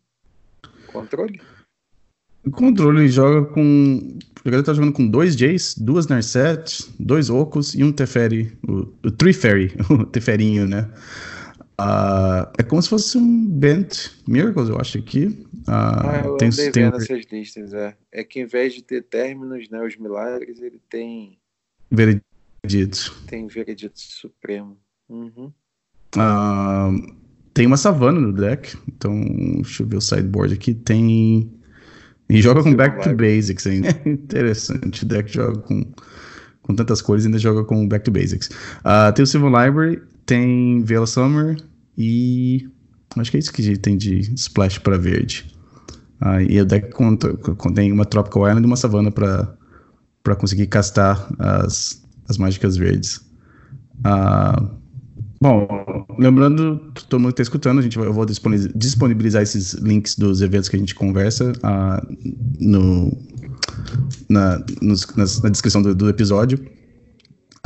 controle. O controle joga com. O jogador tá jogando com dois Jays, duas Narset, dois Ocos e um Teferi. O, o Triferi, o Teferinho, né? Uh, é como se fosse um Bent Miracles, eu acho aqui. Uh, ah, eu tem, andei tem essas listas, é. É que em vez de ter términos, né, os milagres, ele tem... Veredito. Tem Veredito Supremo. Uhum. Uh, tem uma savana no deck, então deixa eu ver o sideboard aqui. Tem e joga com back to basics ainda. É interessante. O deck joga com, com tantas cores e ainda joga com back to basics. Uh, tem o Civil Library, tem Veil Summer e. Acho que é isso que tem de splash para verde. Uh, e o deck contém uma Tropical Island e uma savana para conseguir castar as, as mágicas verdes. Uh, Bom, lembrando, todo mundo que está escutando, a gente eu vou disponibilizar esses links dos eventos que a gente conversa uh, no, na, nos, na descrição do, do episódio.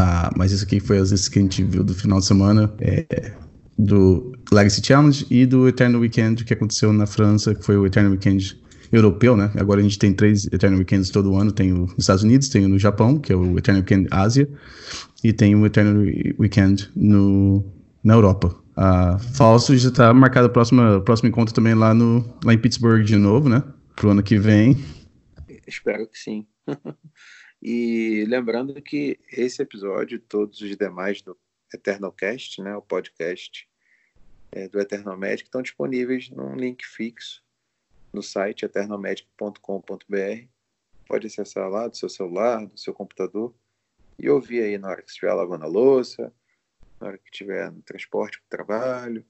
Uh, mas isso aqui foi as vezes que a gente viu do final de semana é, do Legacy Challenge e do Eternal Weekend que aconteceu na França, que foi o Eternal Weekend europeu, né? Agora a gente tem três Eternal Weekends todo ano. Tem nos Estados Unidos, tem no Japão, que é o Eternal Weekend Ásia, e tem o Eternal Weekend no, na Europa. Uh, Falso já está marcado o próximo, próximo encontro também lá, no, lá em Pittsburgh de novo, né? Pro ano que vem. Espero que sim. e lembrando que esse episódio e todos os demais do Eternal Cast, né, o podcast é, do Eternal Magic, estão disponíveis num link fixo no site eternalmagic.com.br. Pode acessar lá do seu celular, do seu computador e ouvir aí na hora que estiver lavando a louça, na hora que estiver no transporte para o trabalho.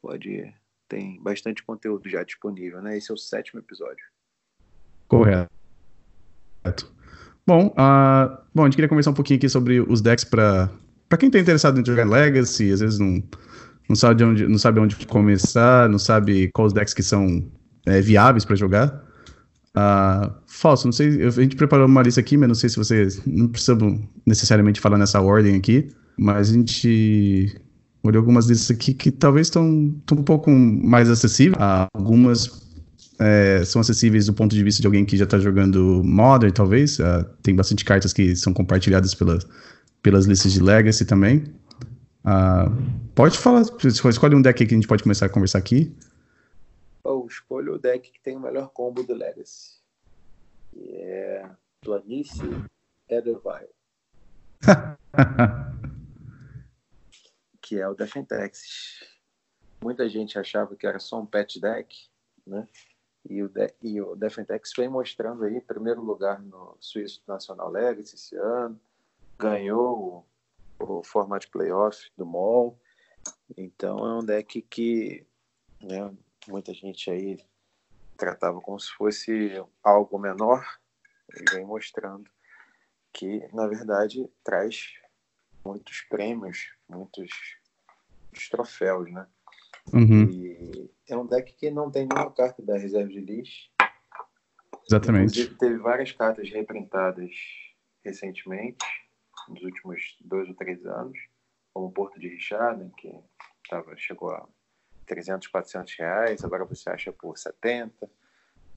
Pode. Tem bastante conteúdo já disponível, né? Esse é o sétimo episódio. Correto. Bom, uh, bom, a gente queria conversar um pouquinho aqui sobre os decks para para quem está interessado em jogar Legacy, às vezes não, não sabe onde não sabe onde começar, não sabe quais decks que são é, viáveis para jogar. Uh, Falso, não sei, a gente preparou uma lista aqui, mas não sei se vocês não precisam necessariamente falar nessa ordem aqui, mas a gente olhou algumas listas aqui que talvez estão um pouco mais acessíveis. Uh, algumas é, são acessíveis do ponto de vista de alguém que já está jogando Modern, talvez. Uh, tem bastante cartas que são compartilhadas pela, pelas listas de Legacy também. Uh, pode falar, escolhe um deck que a gente pode começar a conversar aqui eu escolho o deck que tem o melhor combo do Legacy. Que é Planície Edelvile. que é o Defentex. Muita gente achava que era só um patch deck, né? E o, de e o Defentex vem mostrando aí primeiro lugar no Swiss National Legacy esse ano, ganhou o, o formato playoff do MOL. Então é um deck que né, muita gente aí tratava como se fosse algo menor, e vem mostrando que, na verdade, traz muitos prêmios, muitos, muitos troféus, né? Uhum. E é um deck que não tem nenhuma carta da reserva de lixo. Exatamente. Inclusive, teve várias cartas reprintadas recentemente, nos últimos dois ou três anos, como o Porto de Richard, que tava, chegou a 300, 400 reais, agora você acha por 70.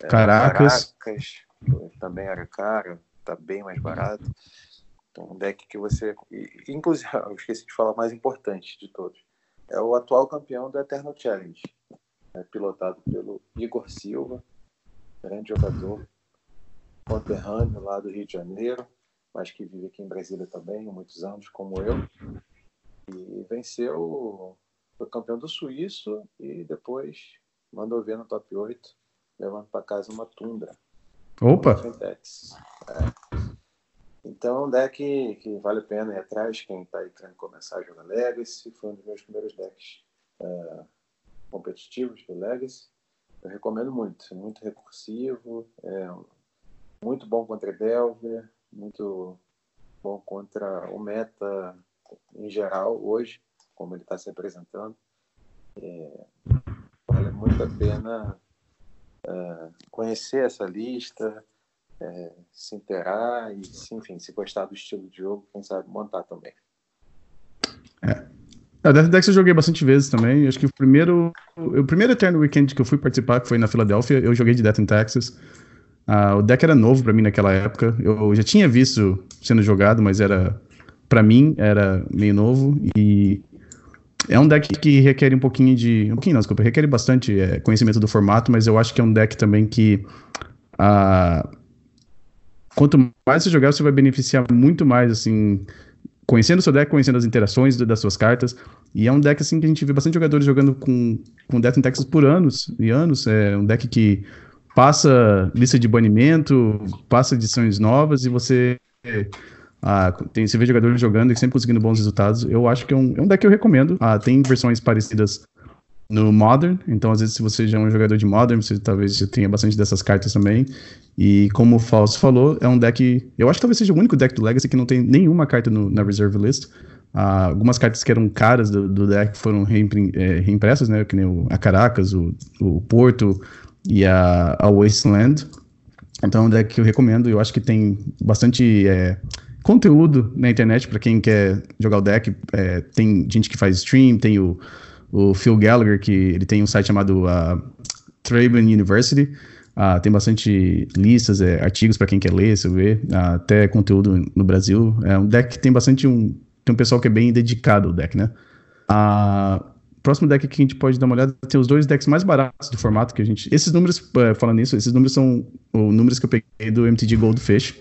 É, Caracas. Caracas também era caro, tá bem mais barato. Então, um deck que você. Inclusive, eu esqueci de falar mais importante de todos. É o atual campeão do Eternal Challenge. É pilotado pelo Igor Silva, grande jogador, conterrâneo lá do Rio de Janeiro, mas que vive aqui em Brasília também há muitos anos, como eu. E venceu, foi campeão do Suíço e depois mandou ver no top 8, levando para casa uma Tundra. Opa! É. Então, é um deck que vale a pena ir atrás, quem está aí querendo começar a jogar Legacy, foi um dos meus primeiros decks é, competitivos do Legacy. Eu recomendo muito, é muito recursivo, é muito bom contra Delver, muito bom contra o meta em geral hoje, como ele está se apresentando. É, vale muito a pena é, conhecer essa lista, é, se interar e, enfim, se gostar do estilo de jogo, quem sabe montar também. A Death Dex eu joguei bastante vezes também. Acho que o primeiro, o primeiro Eternal Weekend que eu fui participar, que foi na Filadélfia, eu joguei de Death in Texas. Uh, o deck era novo para mim naquela época. Eu já tinha visto sendo jogado, mas era para mim era meio novo e é um deck que requer um pouquinho de, um pouquinho não, desculpa, requer bastante é, conhecimento do formato, mas eu acho que é um deck também que uh, quanto mais você jogar, você vai beneficiar muito mais, assim, conhecendo o seu deck, conhecendo as interações das suas cartas. E é um deck, assim, que a gente vê bastante jogadores jogando com, com Death in Texas por anos e anos. É um deck que passa lista de banimento, passa edições novas e você. Ah, tem, você vê jogadores jogando e sempre conseguindo bons resultados. Eu acho que é um, é um deck que eu recomendo. Ah, tem versões parecidas no Modern, então às vezes se você já é um jogador de Modern, você talvez já tenha bastante dessas cartas também. E como o Falso falou, é um deck. Eu acho que talvez seja o único deck do Legacy que não tem nenhuma carta no, na Reserve List. Uh, algumas cartas que eram caras do, do deck foram é, reimpressas, né? Que nem o, a Caracas, o, o Porto e a, a Wasteland. Então é um deck que eu recomendo. Eu acho que tem bastante é, conteúdo na internet para quem quer jogar o deck. É, tem gente que faz stream, tem o, o Phil Gallagher, que ele tem um site chamado uh, Traben University. Uh, tem bastante listas, é, artigos para quem quer ler, você vê, uh, até conteúdo no Brasil. É um deck que tem bastante um. Tem um pessoal que é bem dedicado ao deck, né? Uh, próximo deck que a gente pode dar uma olhada tem os dois decks mais baratos do formato que a gente. Esses números, uh, falando nisso, esses números são os números que eu peguei do MTG Goldfish.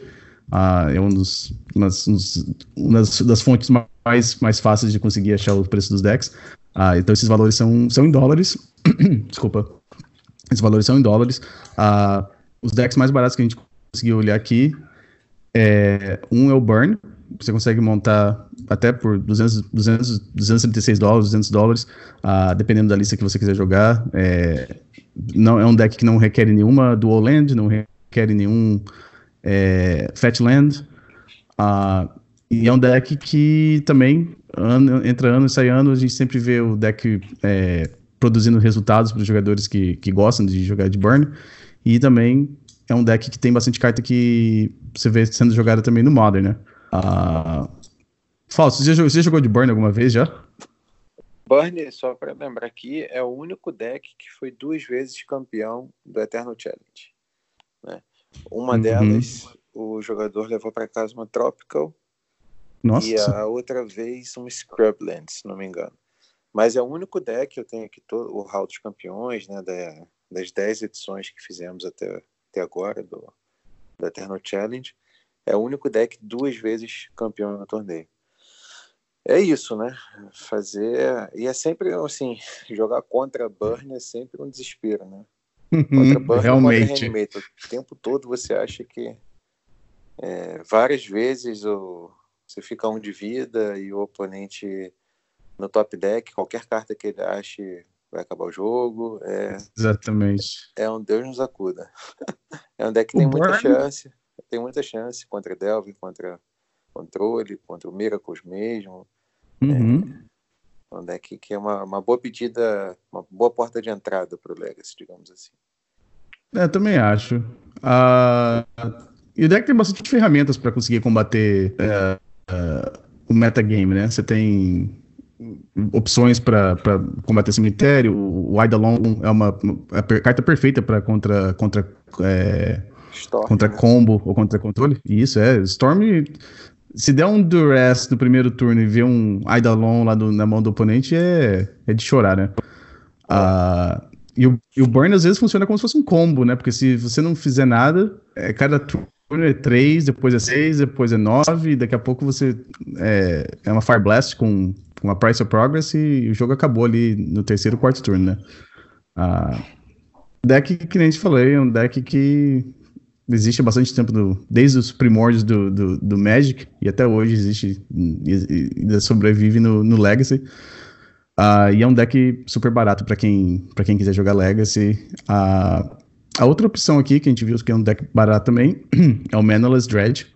Uh, é um dos, umas, uns, uma das, das, fontes mais, mais fáceis de conseguir achar o preço dos decks. Uh, então esses valores são, são em dólares. Desculpa. Esses valores são em dólares. Uh, os decks mais baratos que a gente conseguiu olhar aqui, é, um é o Burn, você consegue montar até por 200, 200, 236 dólares, 200 dólares, uh, dependendo da lista que você quiser jogar. É, não, é um deck que não requer nenhuma Dual Land, não requer nenhum é, Fat Land. Uh, e é um deck que também, ano, entra ano e sai ano, a gente sempre vê o deck é, produzindo resultados para os jogadores que, que gostam de jogar de burn. E também é um deck que tem bastante carta que você vê sendo jogada também no Modern, né? Uh... Fausto, você você jogou de burn alguma vez já? Burn, só para lembrar aqui, é o único deck que foi duas vezes campeão do Eternal Challenge. Né? Uma uhum. delas, o jogador levou para casa uma Tropical Nossa. e a outra vez um Scrubland, se não me engano. Mas é o único deck que eu tenho aqui, todo, o Hall dos Campeões, né, da, das 10 edições que fizemos até, até agora do, do Eternal Challenge. É o único deck duas vezes campeão no torneio. É isso, né? Fazer. E é sempre assim: jogar contra Burn é sempre um desespero, né? Uhum, contra Burn Realmente. Contra o tempo todo você acha que. É, várias vezes o, você fica um de vida e o oponente no top deck, qualquer carta que ele ache vai acabar o jogo. É, Exatamente. É um Deus nos acuda. é um deck que tem muita chance. Tem muita chance contra Delve, contra Controle, contra o Miracles mesmo. Uhum. É um deck que é uma, uma boa pedida, uma boa porta de entrada para o Legacy, digamos assim. É, também acho. Uh, e o deck tem bastante ferramentas para conseguir combater uh, uh, o metagame, né? Você tem opções para combater cemitério. O, Eidolon é uma, a carta perfeita para contra, contra, é, Storm, contra né? combo ou contra controle. Isso, é. Storm, se der um Duress no primeiro turno e ver um Eidolon lá do, na mão do oponente, é, é de chorar, né? Ah, e, o, e o Burn às vezes funciona como se fosse um combo, né? Porque se você não fizer nada, é, cada turno é 3, depois é 6, depois é 9, daqui a pouco você é, é uma Fire Blast com, com uma Price of Progress e, o jogo acabou ali no terceiro, quarto turno, né? Ah, deck, que nem a gente falei, é um deck que existe há bastante tempo, do, desde os primórdios do, do, do, Magic, e até hoje existe, ainda sobrevive no, no Legacy. Uh, e é um deck super barato para quem, quem quiser jogar Legacy. Uh, a outra opção aqui, que a gente viu que é um deck barato também, é o Manaless Dread.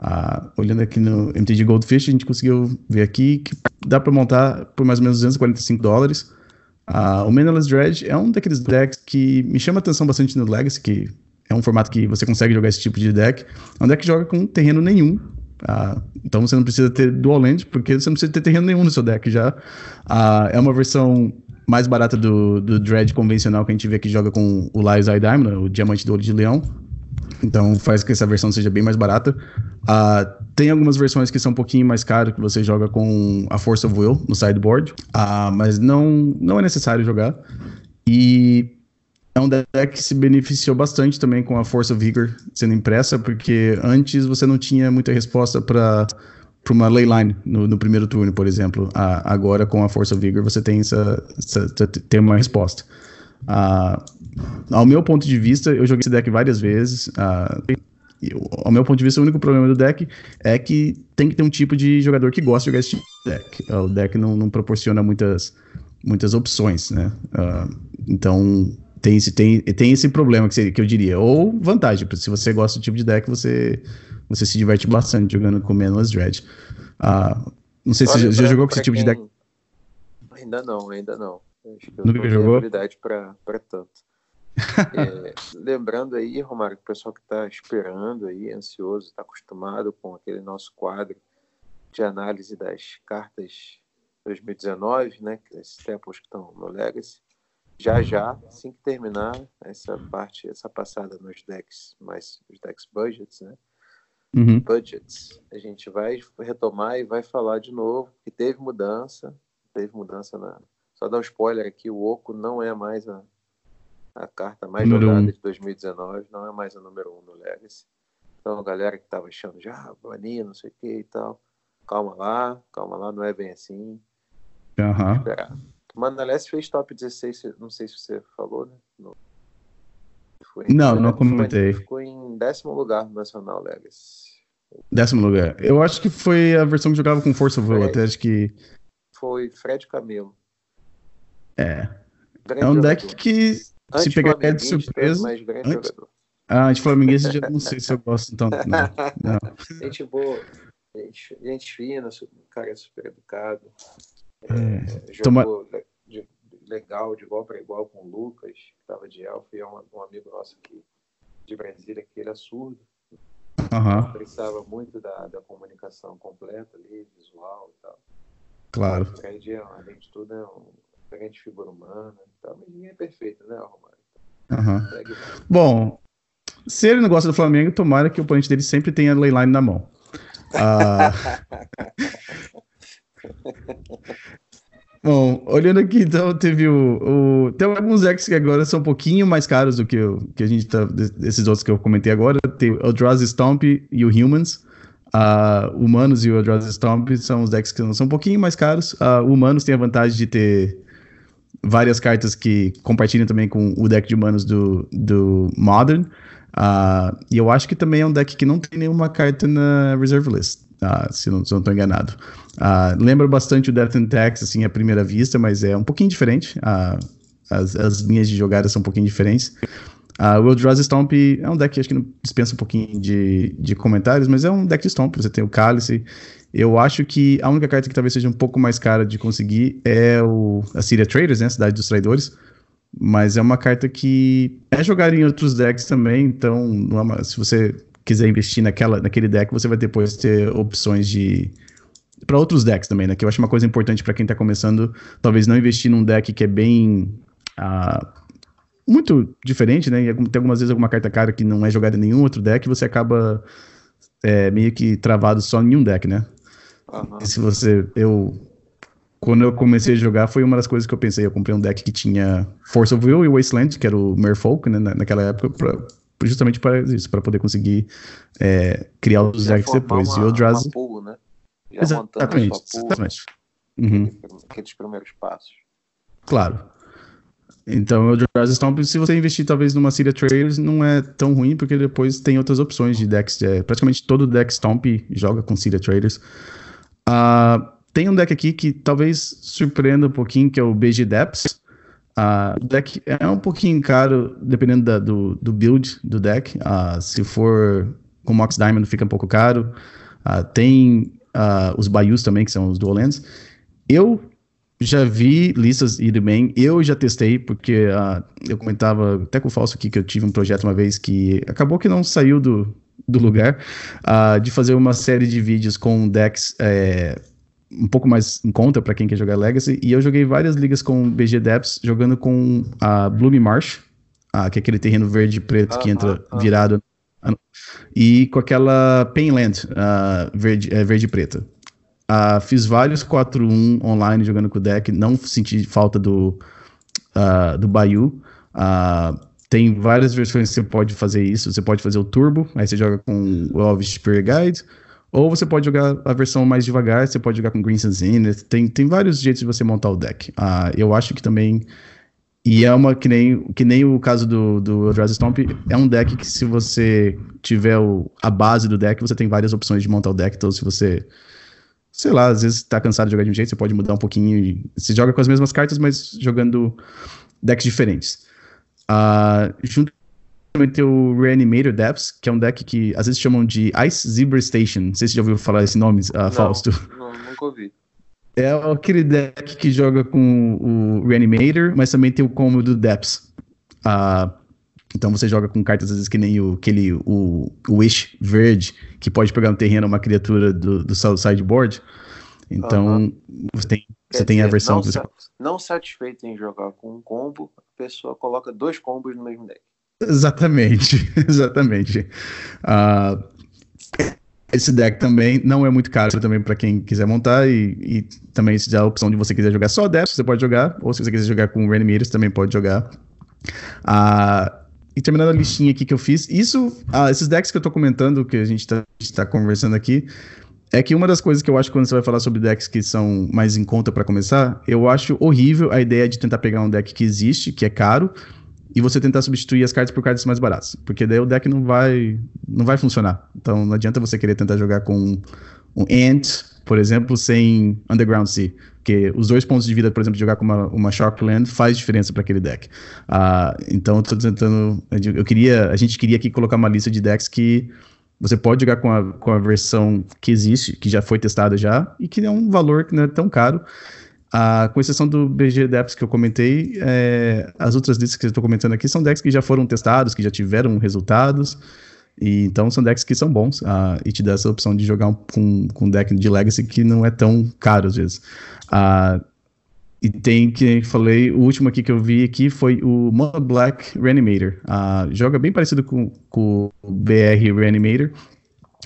Uh, olhando aqui no MTG Goldfish, a gente conseguiu ver aqui que dá para montar por mais ou menos 245 dólares. Uh, o Manaless Dread é um daqueles decks que me chama atenção bastante no Legacy, que é um formato que você consegue jogar esse tipo de deck. É um deck que joga com terreno nenhum. Uh, então você não precisa ter Dual Land, porque você não precisa ter terreno nenhum no seu deck já. é uma versão mais barata do, do Dread convencional que a gente vê que joga com o Lies Eye Diamond, o Diamante do Olho de Leão. Então faz que essa versão seja bem mais barata. Uh, tem algumas versões que são um pouquinho mais caras, que você joga com a Force of Will no sideboard, uh, mas não, não é necessário jogar. E é um deck que se beneficiou bastante também com a Force of Vigor sendo impressa, porque antes você não tinha muita resposta para para uma leyline no, no, primeiro turno, por exemplo. Ah, agora, com a of Vigor, você tem, essa, essa, tem uma resposta. Ah, ao meu ponto de vista, eu joguei esse deck várias vezes. Ah, eu, ao meu ponto de vista, o único problema do deck é que tem que ter um tipo de jogador que gosta de jogar esse tipo de deck. O deck não, não proporciona muitas, muitas opções, né? então, tem esse, tem, tem esse problema que, seria, que eu diria. Ou vantagem, se você gosta do tipo de deck, você você se diverte bastante jogando com Manless Dread. Uh, não sei se você já, jogou com esse tipo quem... de deck. Ainda não, ainda não. Acho que eu Nunca jogou? habilidade para tanto. é, lembrando aí, Romário, que o pessoal que está esperando aí, ansioso, está acostumado com aquele nosso quadro de análise das cartas 2019, né? Esses tempos que estão no Legacy. Já já, assim que terminar essa parte, essa passada nos decks, mais os decks budgets, né? uhum. budgets. A gente vai retomar e vai falar de novo que teve mudança, teve mudança na. Só dar um spoiler aqui, o Oco não é mais a, a carta mais número jogada um. de 2019, não é mais a número um no Legacy. Então, a galera que estava achando já, ah, não sei o que e tal, calma lá, calma lá, não é bem assim. Uhum. Esperar. Manalés fez top 16, não sei se você falou, né? No foi não, não comentei. Ficou em décimo lugar no Nacional Legacy. Décimo lugar. Eu acho que foi a versão que jogava com Força Voo, até acho que. Foi Fred Camelo. É. Grande é um deck jogador. que se pegar de surpresa. Mas grande antes... jogador. Ah, anti-flamenguista já não sei se eu gosto tanto. Não. não. Gente boa, gente, gente fina, cara super educado. É, é, jogou Toma legal, de igual para igual com o Lucas, que estava de elfo, e é um, um, amigo nosso aqui de Brasília, que ele é surdo. Uhum. Precisava muito da, da comunicação completa ali, visual e tal. Claro. O Fred, além de tudo, é uma grande figura humana e tal, mas ninguém é perfeito, né, Romário? Uhum. Bom, se ele não gosta do Flamengo, tomara que o oponente dele sempre tenha a leyline na mão. Uh... Bom, olhando aqui, então, teve o, o, Tem alguns decks que agora são um pouquinho mais caros do que, o, que a gente tá. Desses outros que eu comentei agora. Tem o Draws Stomp e o Humans. Uh, Humanos e o Draws Stomp são os decks que são um pouquinho mais caros. Uh, Humanos tem a vantagem de ter várias cartas que compartilham também com o deck de humanos do, do Modern. Uh, e eu acho que também é um deck que não tem nenhuma carta na Reserve List uh, se não estou enganado. Uh, lembra bastante o Death and Tax, assim, à primeira vista, mas é um pouquinho diferente. Uh, as, as linhas de jogada são um pouquinho diferentes. O Eldrazi Stomp é um deck que acho que não dispensa um pouquinho de, de comentários, mas é um deck de Stomp. Você tem o Cálice. Eu acho que a única carta que talvez seja um pouco mais cara de conseguir é o, a Syria Traders, né? A Cidade dos Traidores. Mas é uma carta que é jogada em outros decks também, então é se você quiser investir naquela, naquele deck, você vai depois ter opções de, para outros decks também, né? Que eu acho uma coisa importante para quem tá começando, talvez não investir num deck que é bem uh, muito diferente, né? E tem algumas vezes alguma carta cara que não é jogada em nenhum outro deck, você acaba é, meio que travado só em um deck, né? Uhum. Se você. Eu. Quando eu comecei a jogar, foi uma das coisas que eu pensei. Eu comprei um deck que tinha Force of Will e Wasteland, que era o Merfolk, né? Naquela época, pra, justamente para isso, para poder conseguir é, criar os decks depois. Uma, e o Eldrazi. né? Já exatamente. exatamente. Uhum. Aqueles primeiros passos. Claro. Então, o Eldrazi Stomp, se você investir talvez numa Syria Trailers, não é tão ruim, porque depois tem outras opções de decks. É, praticamente todo deck Stomp joga com Syria Trailers. Uh, tem um deck aqui que talvez surpreenda um pouquinho, que é o BG Depths. Uh, o deck é um pouquinho caro, dependendo da, do, do build do deck. Uh, se for com Mox Diamond, fica um pouco caro. Uh, tem os Bayous também, que são os Dual Lands. Eu já vi listas ir bem, eu já testei, porque eu comentava até com o Falso aqui que eu tive um projeto uma vez que acabou que não saiu do, do lugar, de fazer uma série de vídeos com decks é, um pouco mais em conta para quem quer jogar Legacy, e eu joguei várias ligas com BG Depths, jogando com a Bloom Marsh, uh, que é aquele terreno verde e preto que entra virado, e com aquela Painland verde, é, verde e preta. Uh, fiz vários 4-1 online jogando com o deck, não senti falta do, uh, do Bayou. Uh, tem várias versões que você pode fazer isso. Você pode fazer o Turbo, aí você joga com o Elvis Spirit Guide. Ou você pode jogar a versão mais devagar, você pode jogar com Green Zenith. Tem, tem vários jeitos de você montar o deck. Uh, eu acho que também. E é uma que nem, que nem o caso do, do Eldrazi Stomp, é um deck que se você tiver o, a base do deck, você tem várias opções de montar o deck. Então, se você sei lá, às vezes tá cansado de jogar de um jeito, você pode mudar um pouquinho e você joga com as mesmas cartas, mas jogando decks diferentes. Uh, junto também tem o Reanimator Depths, que é um deck que às vezes chamam de Ice Zebra Station. Não sei se você já ouviu falar esse nome, uh, não, Fausto. Não, nunca ouvi. É aquele deck que joga com o Reanimator, mas também tem o combo do Depths. Uh, então você joga com cartas às vezes que nem o, aquele, o, o Wish verde, que pode pegar no terreno uma criatura do, do sideboard. Então você tem, você tem a versão. Não, não satisfeito em jogar com um combo, a pessoa coloca dois combos no mesmo deck. Exatamente, exatamente. Uh, esse deck também não é muito caro também para quem quiser montar e, e, também se dá a opção de você quiser jogar só Depth, você pode jogar, ou se você quiser jogar com Reanimators, também pode jogar. Uh, e terminando a listinha aqui que eu fiz, isso, ah, esses decks que eu tô comentando, que a gente tá, tá conversando aqui, é que uma das coisas que eu acho quando você vai falar sobre decks que são mais em conta para começar, eu acho horrível a ideia de tentar pegar um deck que existe, que é caro, e você tentar substituir as cartas por cartas mais baratas, porque daí o deck não vai não vai funcionar. Então não adianta você querer tentar jogar com um Ant, por exemplo, sem Underground Sea. Porque os dois pontos de vida, por exemplo, de jogar com uma, uma Sharkland faz diferença para aquele deck. Uh, então, eu tô tentando. Eu queria. A gente queria aqui colocar uma lista de decks que você pode jogar com a, com a versão que existe, que já foi testada já, e que é um valor que não é tão caro. Com exceção do BG Depths que eu comentei, é, as outras listas que eu estou comentando aqui são decks que já foram testados, que já tiveram resultados. E, então são decks que são bons e te dá essa opção de jogar um, com, um deck de Legacy que não é tão caro às vezes. E tem que falei, o último aqui que eu vi aqui foi o Mono Black Reanimator. Joga bem parecido com, com o BR Reanimator.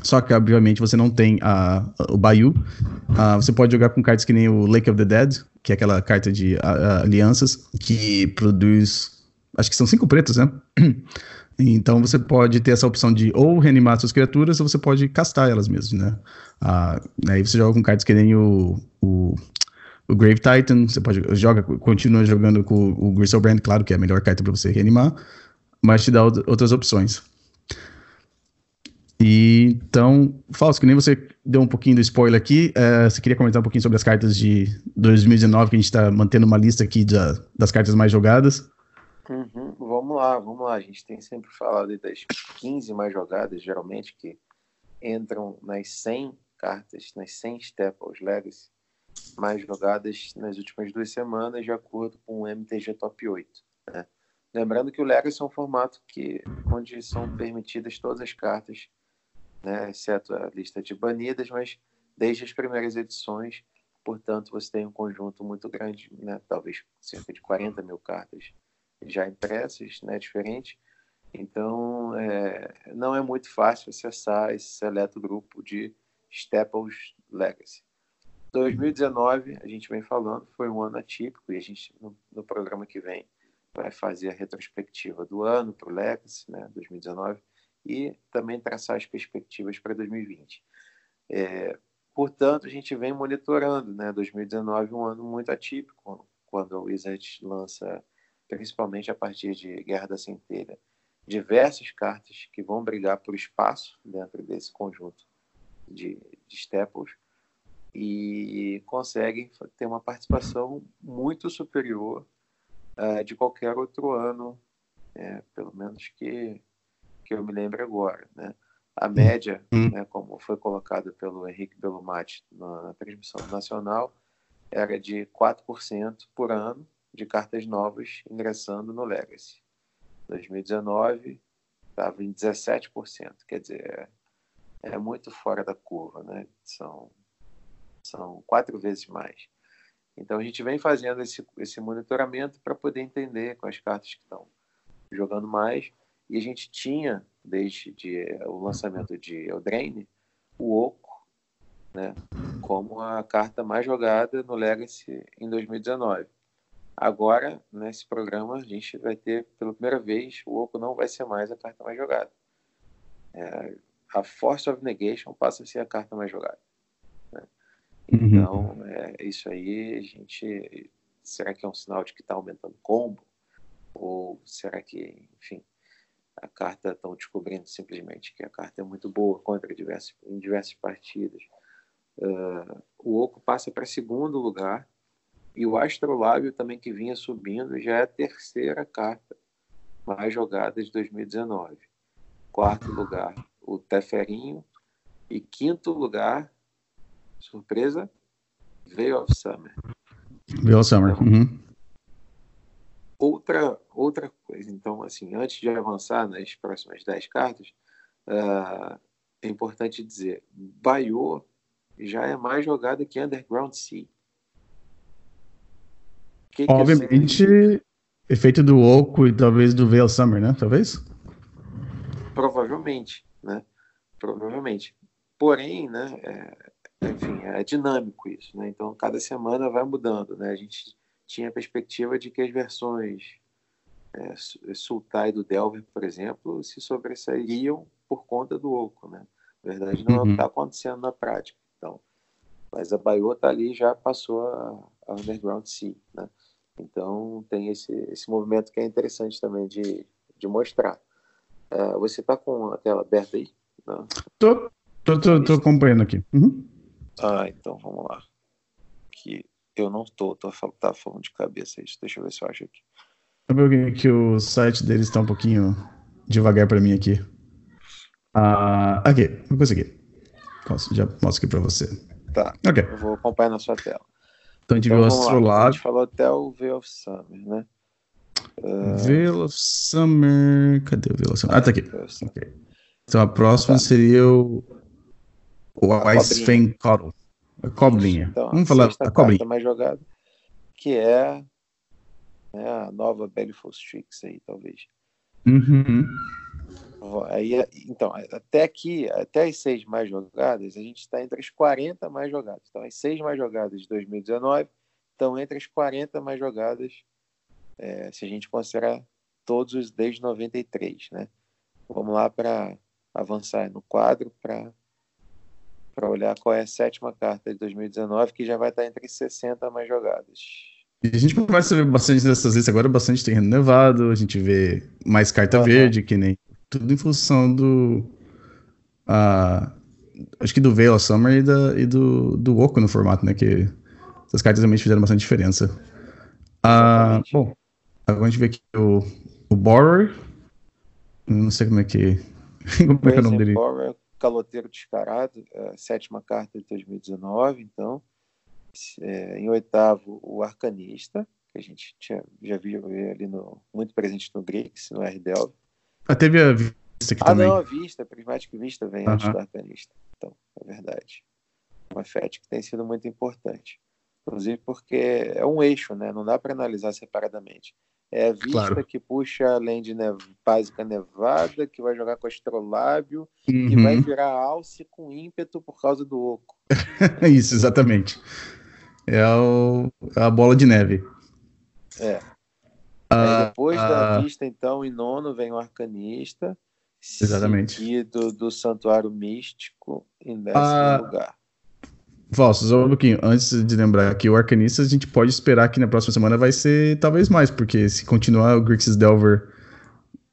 Só que, obviamente, você não tem uh, o Bayou. Uh, você pode jogar com cartas que nem o Lake of the Dead, que é aquela carta de uh, alianças, que produz. Acho que são cinco pretos, né? Então você pode ter essa opção de ou reanimar suas criaturas ou você pode castar elas mesmo, né? Ah, aí você joga com cartas que nem o, o, o Grave Titan, você pode joga, continua jogando com o Gristlebrand, claro que é a melhor carta para você reanimar, mas te dá outras opções. Então, Fausto, que nem você deu um pouquinho do spoiler aqui, é, você queria comentar um pouquinho sobre as cartas de 2019, que a gente está mantendo uma lista aqui da, das cartas mais jogadas. Uhum, vamos lá, vamos lá. A gente tem sempre falado das 15 mais jogadas, geralmente, que entram nas 100 cartas, nas 100 Staples Legacy mais jogadas nas últimas duas semanas, de acordo com o MTG Top 8. Né? Lembrando que o Legacy é um formato que, onde são permitidas todas as cartas, né, exceto a lista de banidas, mas desde as primeiras edições. Portanto, você tem um conjunto muito grande, né? talvez cerca de 40 mil cartas já impressas, né? diferentes. Então, é, não é muito fácil acessar esse seleto grupo de Staples Legacy. 2019, a gente vem falando, foi um ano atípico e a gente, no, no programa que vem, vai fazer a retrospectiva do ano para o Legacy, né, 2019, e também traçar as perspectivas para 2020. É, portanto, a gente vem monitorando, né, 2019 um ano muito atípico, quando o Wizard lança, principalmente a partir de Guerra da Centelha, diversas cartas que vão brigar por espaço dentro desse conjunto de, de staples e conseguem ter uma participação muito superior uh, de qualquer outro ano, é, pelo menos que, que eu me lembre agora. Né? A média, uhum. né, como foi colocada pelo Henrique Belumati na, na transmissão nacional, era de 4% por ano de cartas novas ingressando no Legacy. 2019 estava em 17%, quer dizer, é, é muito fora da curva, né? São, são quatro vezes mais. Então a gente vem fazendo esse, esse monitoramento para poder entender com as cartas que estão jogando mais. E a gente tinha, desde de, o lançamento de Eldraine, o Oco, né, como a carta mais jogada no Legacy em 2019. Agora, nesse programa, a gente vai ter, pela primeira vez, o Oco não vai ser mais a carta mais jogada. É, a Force of Negation passa a ser a carta mais jogada. Né? Então, uhum. é, isso aí, a gente. Será que é um sinal de que está aumentando o combo? Ou será que, enfim, a carta estão descobrindo simplesmente que a carta é muito boa contra diversos, em diversas partidas? Uh, o Oco passa para segundo lugar e o Astrolábio também que vinha subindo já é a terceira carta mais jogada de 2019. Quarto lugar, o Teferinho. E quinto lugar, surpresa, Veil of Summer. Veil of Summer. Uhum. outra, outra coisa, então, assim, antes de avançar nas próximas 10 cartas, uh, é importante dizer, Baiô já é mais jogada que Underground Sea. Que Obviamente, que efeito do Oco e talvez do Veil Summer, né? Talvez? Provavelmente, né? Provavelmente. Porém, né? É, enfim, é dinâmico isso, né? Então, cada semana vai mudando, né? A gente tinha a perspectiva de que as versões é, Sultai do Delver, por exemplo, se sobressairiam por conta do Oco, né? Na verdade, não é o que está uhum. acontecendo na prática. Então, mas a Baiô está ali já passou a, a Underground Sea, né? Então tem esse, esse movimento que é interessante também de, de mostrar. Uh, você está com a tela aberta aí? Não? Tô, tô, tô, tô acompanhando aqui. Uhum. Ah, então vamos lá. Que eu não tô, tô tá falando de cabeça isso. Deixa eu ver se eu acho aqui. Vi que o site deles está um pouquinho devagar para mim aqui. Ah, aqui, vou conseguir. Já mostro aqui para você. Tá. Ok. Eu vou acompanhar na sua tela. Então a gente então, viu Astrolabe. A gente falou até o Veil of Summer, né? Uh... Veil of Summer. Cadê o Veil of Summer? Ah, tá aqui. Okay. Então a próxima tá. seria o. O Ice Fang Coddle. A cobrinha. Então, Vamos falar a cobrinha. mais jogada, que é né, a nova Baleful Strix aí, talvez. Uhum. Aí, então, até aqui, até as seis mais jogadas, a gente está entre as 40 mais jogadas. Então, as seis mais jogadas de 2019 estão entre as 40 mais jogadas, é, se a gente considerar todos os desde 93, né? Vamos lá para avançar no quadro para para olhar qual é a sétima carta de 2019, que já vai estar entre 60 mais jogadas. A gente começa a ver bastante dessas listas agora, bastante terreno nevado, a gente vê mais carta uhum. verde, que nem tudo em função do. Uh, acho que do Veil Summer e, da, e do, do Oco no formato, né? Que essas cartas realmente fizeram bastante diferença. Uh, bom, agora a gente vê aqui o, o Borrower. Não sei como é que. como é, que é o nome dele? Borrower, caloteiro descarado, é sétima carta de 2019, então. É, em oitavo, o Arcanista, que a gente tinha, já viu ali no, muito presente no Grix, no RDL. Ah, teve a vista aqui ah, também. Ah, não, a vista, a Prismatic Vista vem uh -huh. antes do Arcanista. Então, é verdade. uma FET que tem sido muito importante. Inclusive porque é um eixo, né? Não dá para analisar separadamente. É a vista claro. que puxa além de nev básica nevada, que vai jogar com astrolábio, uhum. que vai virar alce com ímpeto por causa do oco. Isso, exatamente. É, o, é a bola de neve. É. Ah, depois ah, da vista, então, em nono vem o arcanista. Exatamente. Seguido do santuário místico em décimo ah, lugar. Falso, só um pouquinho. Antes de lembrar que o Arcanista, a gente pode esperar que na próxima semana vai ser talvez mais, porque se continuar o Grixis Delver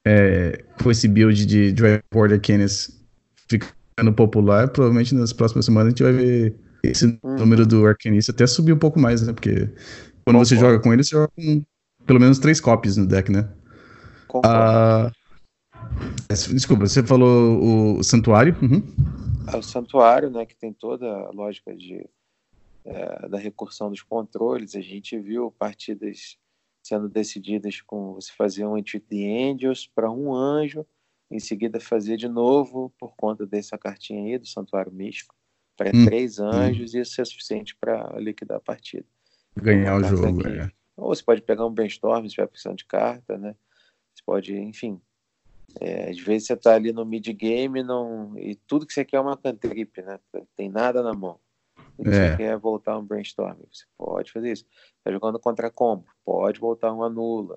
é, com esse build de Dryport Arcanis ficando popular, provavelmente nas próximas semanas a gente vai ver esse hum. número do Arcanista até subir um pouco mais, né? Porque quando Concordo. você joga com ele, você joga com pelo menos três copies no deck, né? Ah, desculpa, você falou o Santuário. Uhum. É o Santuário, né, que tem toda a lógica de, é, da recursão dos controles. A gente viu partidas sendo decididas com você fazer um Entity Angels para um anjo, em seguida fazer de novo por conta dessa cartinha aí do Santuário Místico para hum. três anjos, hum. e isso é suficiente para liquidar a partida. Ganhar o jogo, é. Ou você pode pegar um brainstorm se tiver precisando de carta, né? Você pode, enfim. É, às vezes você está ali no mid-game não... e tudo que você quer é uma cantrip, né? Não tem nada na mão. E é. você quer voltar um brainstorm, você pode fazer isso. Está jogando contra combo, pode voltar um anula.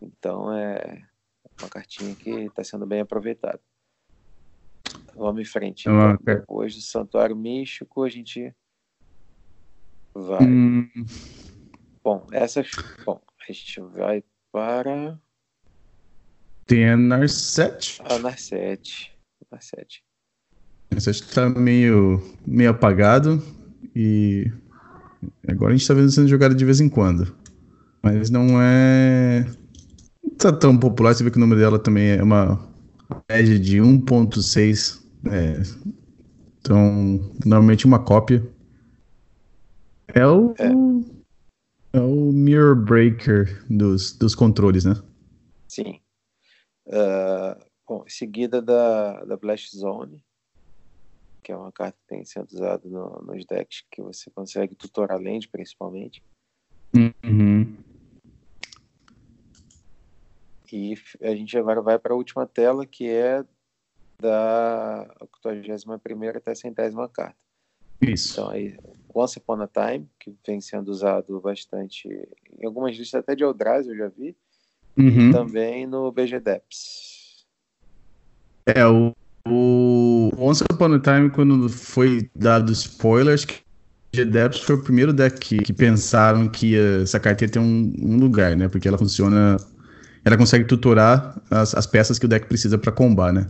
Então é uma cartinha que está sendo bem aproveitada. Vamos em frente. Então, depois do Santuário Místico, a gente vai. Hum. Bom, essas. Bom, a gente vai para. Tem a Narset. A Narset. Narset. Narset tá meio, meio apagado e agora a gente tá vendo sendo jogado de vez em quando. Mas não é. Não tá tão popular. Você vê que o nome dela também é uma média de 1.6. É, então, normalmente uma cópia. É o. É. É o mirror breaker dos, dos controles, né? Sim. Uh, bom, em seguida da, da Blast Zone, que é uma carta que tem sido usada no, nos decks que você consegue tutorar land, principalmente. Uhum. E a gente agora vai para a última tela, que é da 81 até a centésima carta. Isso. Então, aí, Once Upon a Time, que vem sendo usado bastante em algumas listas até de Eldrazi, eu já vi, uhum. e também no BG Depths. É, o, o Once Upon a Time, quando foi dado spoilers, que BG Depths foi o primeiro deck que, que pensaram que essa carta ia ter um, um, lugar, né? Porque ela funciona. Ela consegue tutorar as, as peças que o deck precisa para combar, né?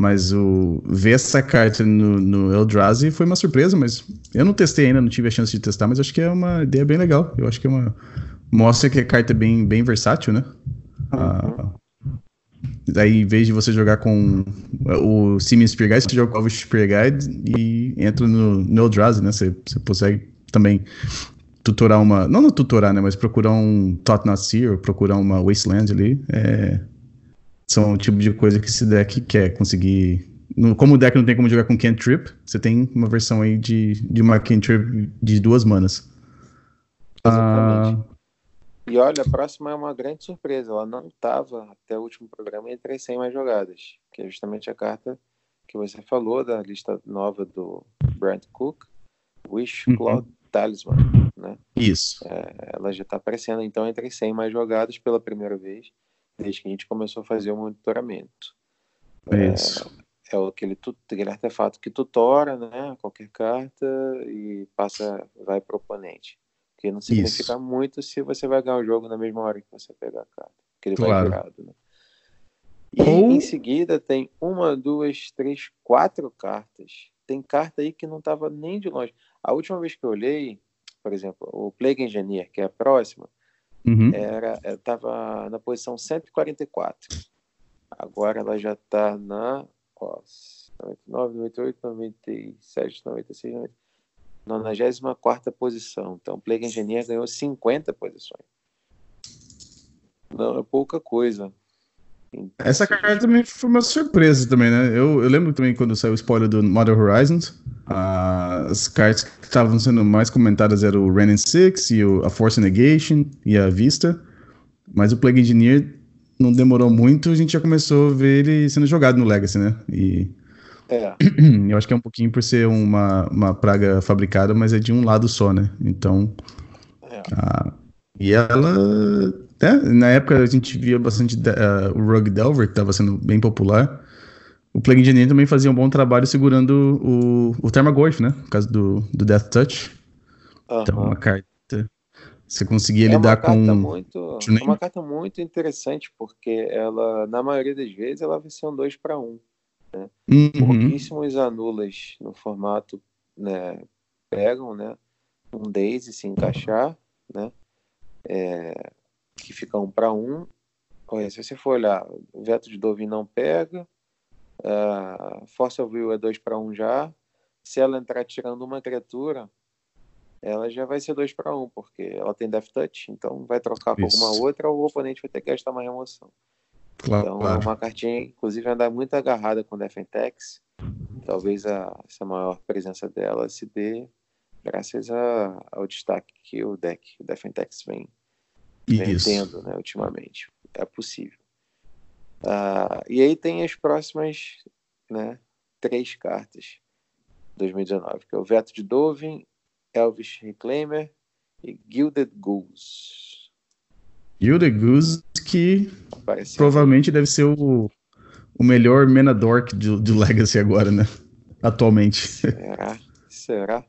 Mas o ver essa carta no, no Eldrazi foi uma surpresa, mas eu não testei ainda, não tive a chance de testar, mas acho que é uma ideia bem legal. Eu acho que é uma. Mostra que a carta é bem, bem versátil, né? Ah, daí, em vez de você jogar com o Siemens Spear você joga com o Spear Guide e entra no, no Eldrazi, né? Você, você consegue também tutorar uma. Não, não tutorar, né? Mas procurar um Thought Not procurar uma Wasteland ali. É, são o tipo de coisa que esse deck quer conseguir. No, como o deck não tem como jogar com Cantrip, você tem uma versão aí de, de uma Cantrip de duas manas. Exatamente. Ah, e olha, a próxima é uma grande surpresa. Ela não estava até o último programa entre as 100 mais jogadas, que é justamente a carta que você falou da lista nova do Brent Cook, Wish uhum. Cloud Talisman, né? Isso. É, ela já está aparecendo então entre as 100 mais jogadas pela primeira vez desde que a gente começou a fazer o monitoramento. É, Isso. É, é aquele, aquele artefato que tutora né, qualquer carta e passa, vai para o oponente. Que não significa Isso. muito se você vai ganhar o jogo na mesma hora que você pegar a carta. Porque ele claro. vai virado, né? E Ou... em seguida tem uma, duas, três, quatro cartas. Tem carta aí que não estava nem de longe. A última vez que eu olhei, por exemplo, o Plague Engineer, que é a próxima, Uhum. Estava na posição 144. Agora ela já está na ó, 99, 98, 97, 96, 90, 94 posição. Então, o Plague Engineer ganhou 50 posições. Não é pouca coisa. Essa carta também foi uma surpresa também, né? Eu, eu lembro também quando saiu o spoiler do Modern Horizons, as cartas que estavam sendo mais comentadas eram o Renin 6 e o, a Force Negation e a Vista, mas o Plague Engineer não demorou muito, a gente já começou a ver ele sendo jogado no Legacy, né? E é. eu acho que é um pouquinho por ser uma, uma praga fabricada, mas é de um lado só, né? Então. É. A, e ela é, na época a gente via bastante uh, o Rug Delver, que estava sendo bem popular. O Plague Engineer também fazia um bom trabalho segurando o, o Thermagorph, né? Por causa do, do Death Touch. Uhum. Então, uma carta. Você conseguia é lidar com. Muito, é uma carta muito interessante, porque ela, na maioria das vezes, ela vai ser um 2 para 1. Né? Uhum. Pouquíssimos anulas no formato né, pegam, né? Um Daisy se encaixar, né? É, que fica um para um. Olha, se você for olhar, o veto de Dovin não pega, uh, Force of Will é 2 para 1 já. Se ela entrar tirando uma criatura, ela já vai ser 2 para 1, porque ela tem Death Touch, então vai trocar com alguma outra ou o oponente vai ter que gastar uma remoção. Claro, então claro. é uma cartinha, inclusive, anda muito agarrada com Defentex. Talvez a, essa maior presença dela se dê graças a, ao destaque que o deck, o Defentex, vem vendendo né, ultimamente. É possível. Uh, e aí tem as próximas né, três cartas 2019, que é o Veto de Dovin, Elvis Reclaimer e Gilded Goose. Gilded Goose que Apareceu. provavelmente deve ser o, o melhor Menadork do, do Legacy agora, né? Atualmente. Será? Será?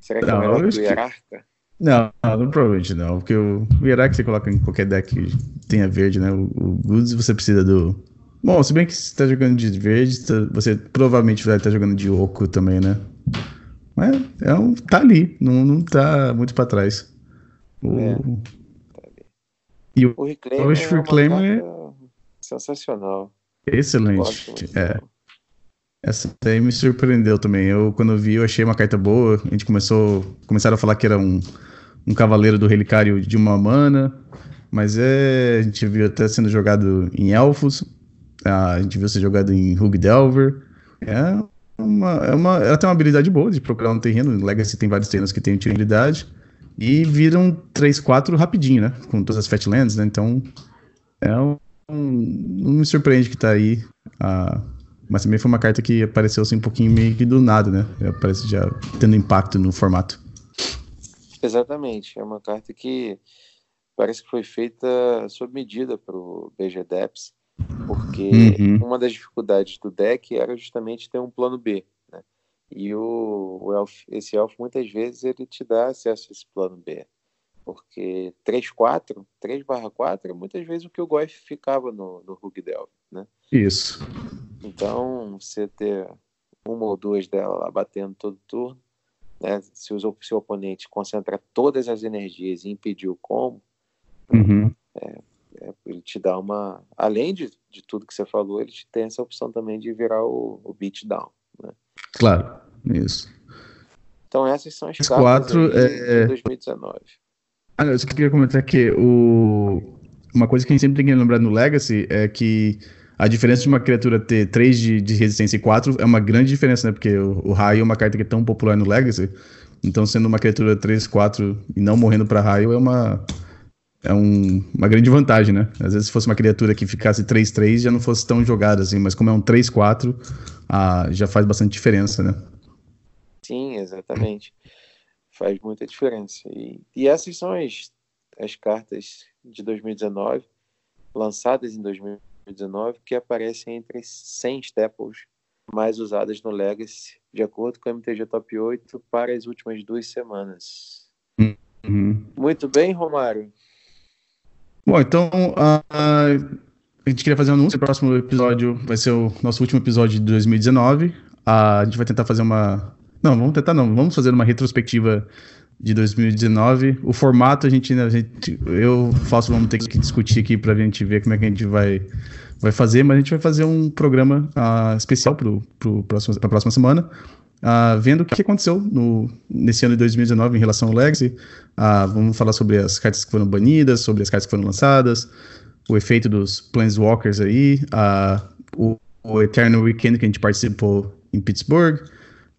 Será que Não, é o melhor que o Hierarca? Não, não, provavelmente não, porque o, o Iraque você coloca em qualquer deck que tenha verde, né? O, o Goods você precisa do. Bom, se bem que você tá jogando de verde, tá, você provavelmente vai estar jogando de oco também, né? Mas é um, tá ali, não, não tá muito pra trás. O, é. E o, o Reclaim é Reclaimer é sensacional. Excelente. É. Essa aí me surpreendeu também. Eu, quando vi, eu achei uma carta boa. A gente começou. Começaram a falar que era um, um cavaleiro do relicário de uma mana. Mas é. A gente viu até sendo jogado em Elfos. A gente viu ser jogado em Rug Delver. É uma, é uma. Ela tem uma habilidade boa de procurar um terreno. No Legacy tem vários terrenos que tem utilidade. E viram 3-4 rapidinho, né? Com todas as Fatlands, né? Então. É um. Não me surpreende que tá aí. A, mas também foi uma carta que apareceu assim um pouquinho meio que do nada, né? Aparece já tendo impacto no formato. Exatamente. É uma carta que parece que foi feita sob medida para o BG Depths, porque uhum. uma das dificuldades do deck era justamente ter um plano B. Né? E o, o elf, esse elfo, muitas vezes, ele te dá acesso a esse plano B. Porque 3-4, 3/4 muitas vezes o que o Goif ficava no, no Rug Delve, né? Isso. Então, você ter uma ou duas dela lá batendo todo turno, né? Se o seu oponente concentra todas as energias e impedir o combo, uhum. é, é, ele te dá uma. Além de, de tudo que você falou, ele te tem essa opção também de virar o, o beatdown. Né? Claro, isso. Então essas são as quatro, é... de 2019. Ah, eu só queria comentar que o... uma coisa que a gente sempre tem que lembrar no Legacy é que a diferença de uma criatura ter 3 de, de resistência e 4 é uma grande diferença, né? Porque o, o raio é uma carta que é tão popular no Legacy. Então, sendo uma criatura 3, 4 e não morrendo para raio é uma. É um, uma grande vantagem, né? Às vezes, se fosse uma criatura que ficasse 3-3, já não fosse tão jogada assim, mas como é um 3-4, ah, já faz bastante diferença, né? Sim, exatamente. Faz muita diferença. E, e essas são as, as cartas de 2019, lançadas em 2019 2019 que aparecem entre 100 staples mais usadas no Legacy, de acordo com o MTG Top 8, para as últimas duas semanas. Uhum. Muito bem, Romário. Bom, então uh, a gente queria fazer um anúncio. O próximo episódio vai ser o nosso último episódio de 2019. Uh, a gente vai tentar fazer uma. Não, vamos tentar não. Vamos fazer uma retrospectiva de 2019. O formato a gente, a gente eu faço, vamos ter que discutir aqui para a gente ver como é que a gente vai vai fazer, mas a gente vai fazer um programa uh, especial para a próxima semana, uh, vendo o que aconteceu no, nesse ano de 2019 em relação ao Legacy. Uh, vamos falar sobre as cartas que foram banidas, sobre as cartas que foram lançadas, o efeito dos Planeswalkers aí, o, o Eternal Weekend que a gente participou em Pittsburgh,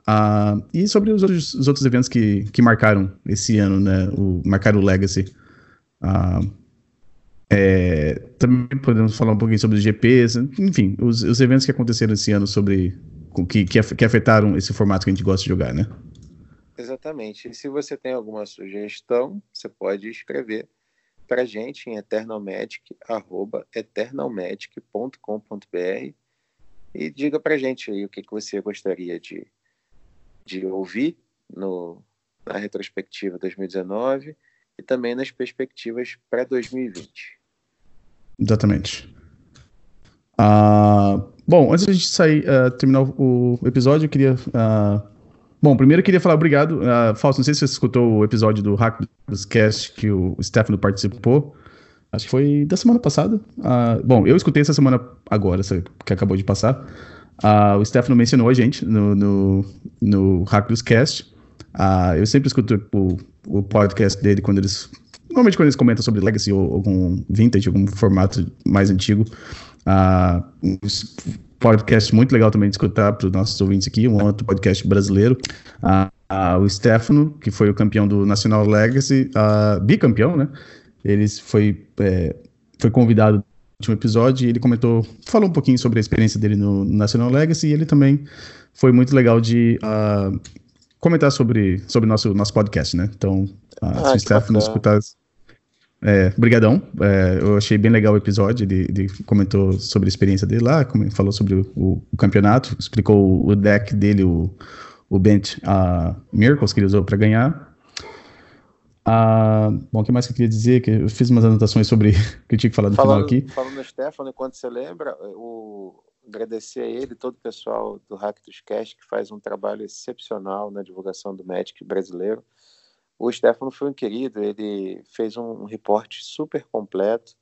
uh, e sobre os outros, os outros eventos que, que marcaram esse ano, né? O, marcaram o Legacy. Uh, é, também podemos falar um pouquinho sobre os GPs, enfim, os, os eventos que aconteceram esse ano sobre que, que, afetaram esse formato que a gente gosta de jogar, né? Exatamente. E se você tem alguma sugestão, você pode escrever para a gente em eternalmagic.com.br e diga para a gente aí o que, que você gostaria de, de ouvir no, na retrospectiva 2019 e também nas perspectivas para 2020. Exatamente. Uh, bom, antes de a gente sair, uh, terminar o, episódio, eu queria. Uh, bom, primeiro eu queria falar obrigado. Uh, Fausto, não sei se você escutou o episódio do Hack dos Cast que o Stefano participou. Acho que foi da semana passada. bom, eu escutei essa semana agora, que acabou de passar. O Stefano mencionou a gente no, no, no Hack dos Cast. eu sempre escuto o, o podcast dele quando eles Normalmente quando eles comentam sobre Legacy ou algum vintage, algum formato mais antigo, uh, um podcast muito legal também de escutar para os nossos ouvintes aqui, um outro podcast brasileiro. Uh, uh, o Stefano, que foi o campeão do National Legacy, uh, bicampeão, né? Ele foi, é, foi convidado último episódio ele comentou, falou um pouquinho sobre a experiência dele no National Legacy e ele também foi muito legal de uh, comentar sobre sobre nosso nosso podcast, né? Então, uh, ah, se o Stefano escutar é, brigadão. É, eu achei bem legal o episódio. Ele, ele, comentou sobre a experiência dele lá, falou sobre o, o, o campeonato, explicou o, deck dele, o, o Bench uh, Miracles que ele usou para ganhar. Uh, bom, o que mais que eu queria dizer? Que eu fiz umas anotações sobre o que eu tinha que falar no falando, final aqui. Falando no Stefano, enquanto você lembra, o, agradecer a ele, todo o pessoal do Hack dos Cast, que faz um trabalho excepcional na divulgação do Magic brasileiro. O Stefano foi um querido, ele fez um, um reporte super completo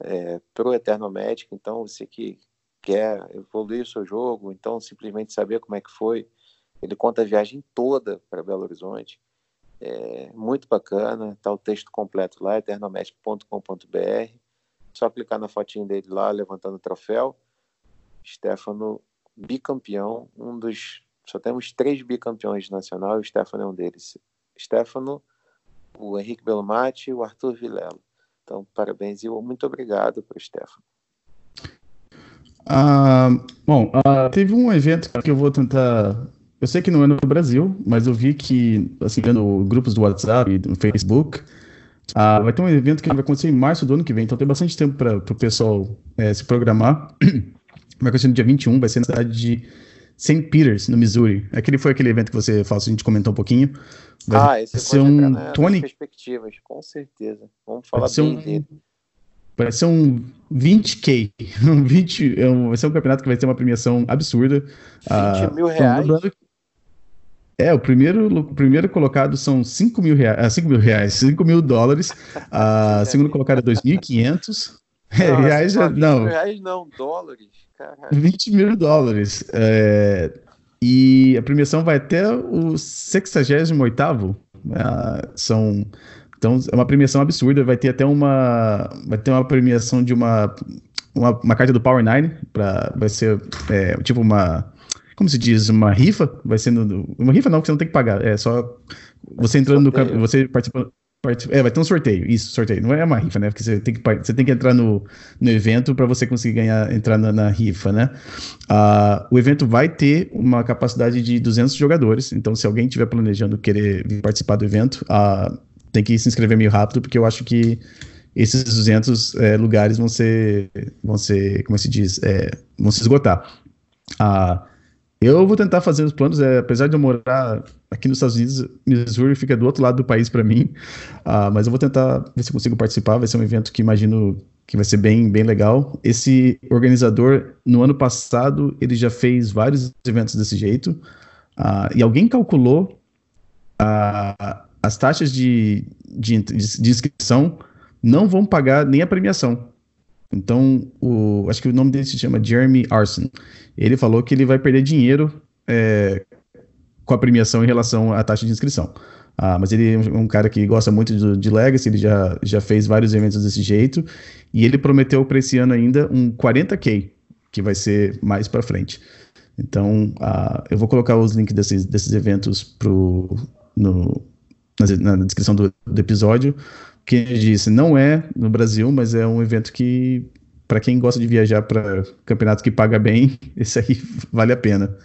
é, para o Eterno Magic, então você que quer evoluir o seu jogo, então simplesmente saber como é que foi, ele conta a viagem toda para Belo Horizonte, é muito bacana, tá o texto completo lá, eternomagic.com.br, só clicar na fotinho dele lá, levantando o troféu, Stefano bicampeão, um dos, só temos três bicampeões nacional, e o Stefano é um deles, Stefano, o Henrique Belmati e o Arthur Vilela. Então, parabéns e muito obrigado para o Stefano. Ah, bom, ah, teve um evento que eu vou tentar. Eu sei que não é no Brasil, mas eu vi que, assim, vendo grupos do WhatsApp e do Facebook, ah, vai ter um evento que vai acontecer em março do ano que vem, então tem bastante tempo para o pessoal é, se programar. Vai acontecer no dia 21, vai ser na cidade de St. Peters, no Missouri. Aquele foi aquele evento que você falou, a gente comentou um pouquinho. Vai ah, esse ser um 20... perspectivas, com certeza. Vamos falar bem um... dele. Vai ser um 20k. Um 20, é um, vai ser um campeonato que vai ter uma premiação absurda. 20 ah, mil reais. É, o primeiro, o primeiro colocado são 5 mil reais, 5 mil reais, 5 mil dólares. A uh, segundo colocado é 2.500. É, reais já, não. Reais não, dólares. Caralho. 20 mil dólares. É, e a premiação vai até o 68 é, são então é uma premiação absurda, vai ter até uma vai ter uma premiação de uma uma, uma carta do Power 9 para vai ser é, tipo uma como se diz, uma rifa, vai ser no, uma rifa não, que você não tem que pagar, é só você entrando no você participando é, vai ter um sorteio. Isso, sorteio. Não é uma rifa, né? Porque você tem que, você tem que entrar no, no evento para você conseguir ganhar, entrar na, na rifa, né? Uh, o evento vai ter uma capacidade de 200 jogadores. Então, se alguém estiver planejando querer participar do evento, uh, tem que se inscrever meio rápido, porque eu acho que esses 200 é, lugares vão ser, vão ser, como se diz, é, vão se esgotar. Uh, eu vou tentar fazer os planos, é, apesar de eu morar aqui nos Estados Unidos, Missouri fica do outro lado do país para mim, uh, mas eu vou tentar ver se consigo participar. Vai ser um evento que imagino que vai ser bem, bem legal. Esse organizador, no ano passado, ele já fez vários eventos desse jeito, uh, e alguém calculou uh, as taxas de, de, de inscrição não vão pagar nem a premiação. Então, o, acho que o nome dele se chama Jeremy Arson. Ele falou que ele vai perder dinheiro é, com a premiação em relação à taxa de inscrição. Ah, mas ele é um cara que gosta muito de, de Legacy, ele já, já fez vários eventos desse jeito. E ele prometeu para esse ano ainda um 40k, que vai ser mais para frente. Então, uh, eu vou colocar os links desses, desses eventos pro, no, na, na descrição do, do episódio. Que ele disse, não é no Brasil, mas é um evento que, para quem gosta de viajar para campeonato que paga bem, esse aí vale a pena.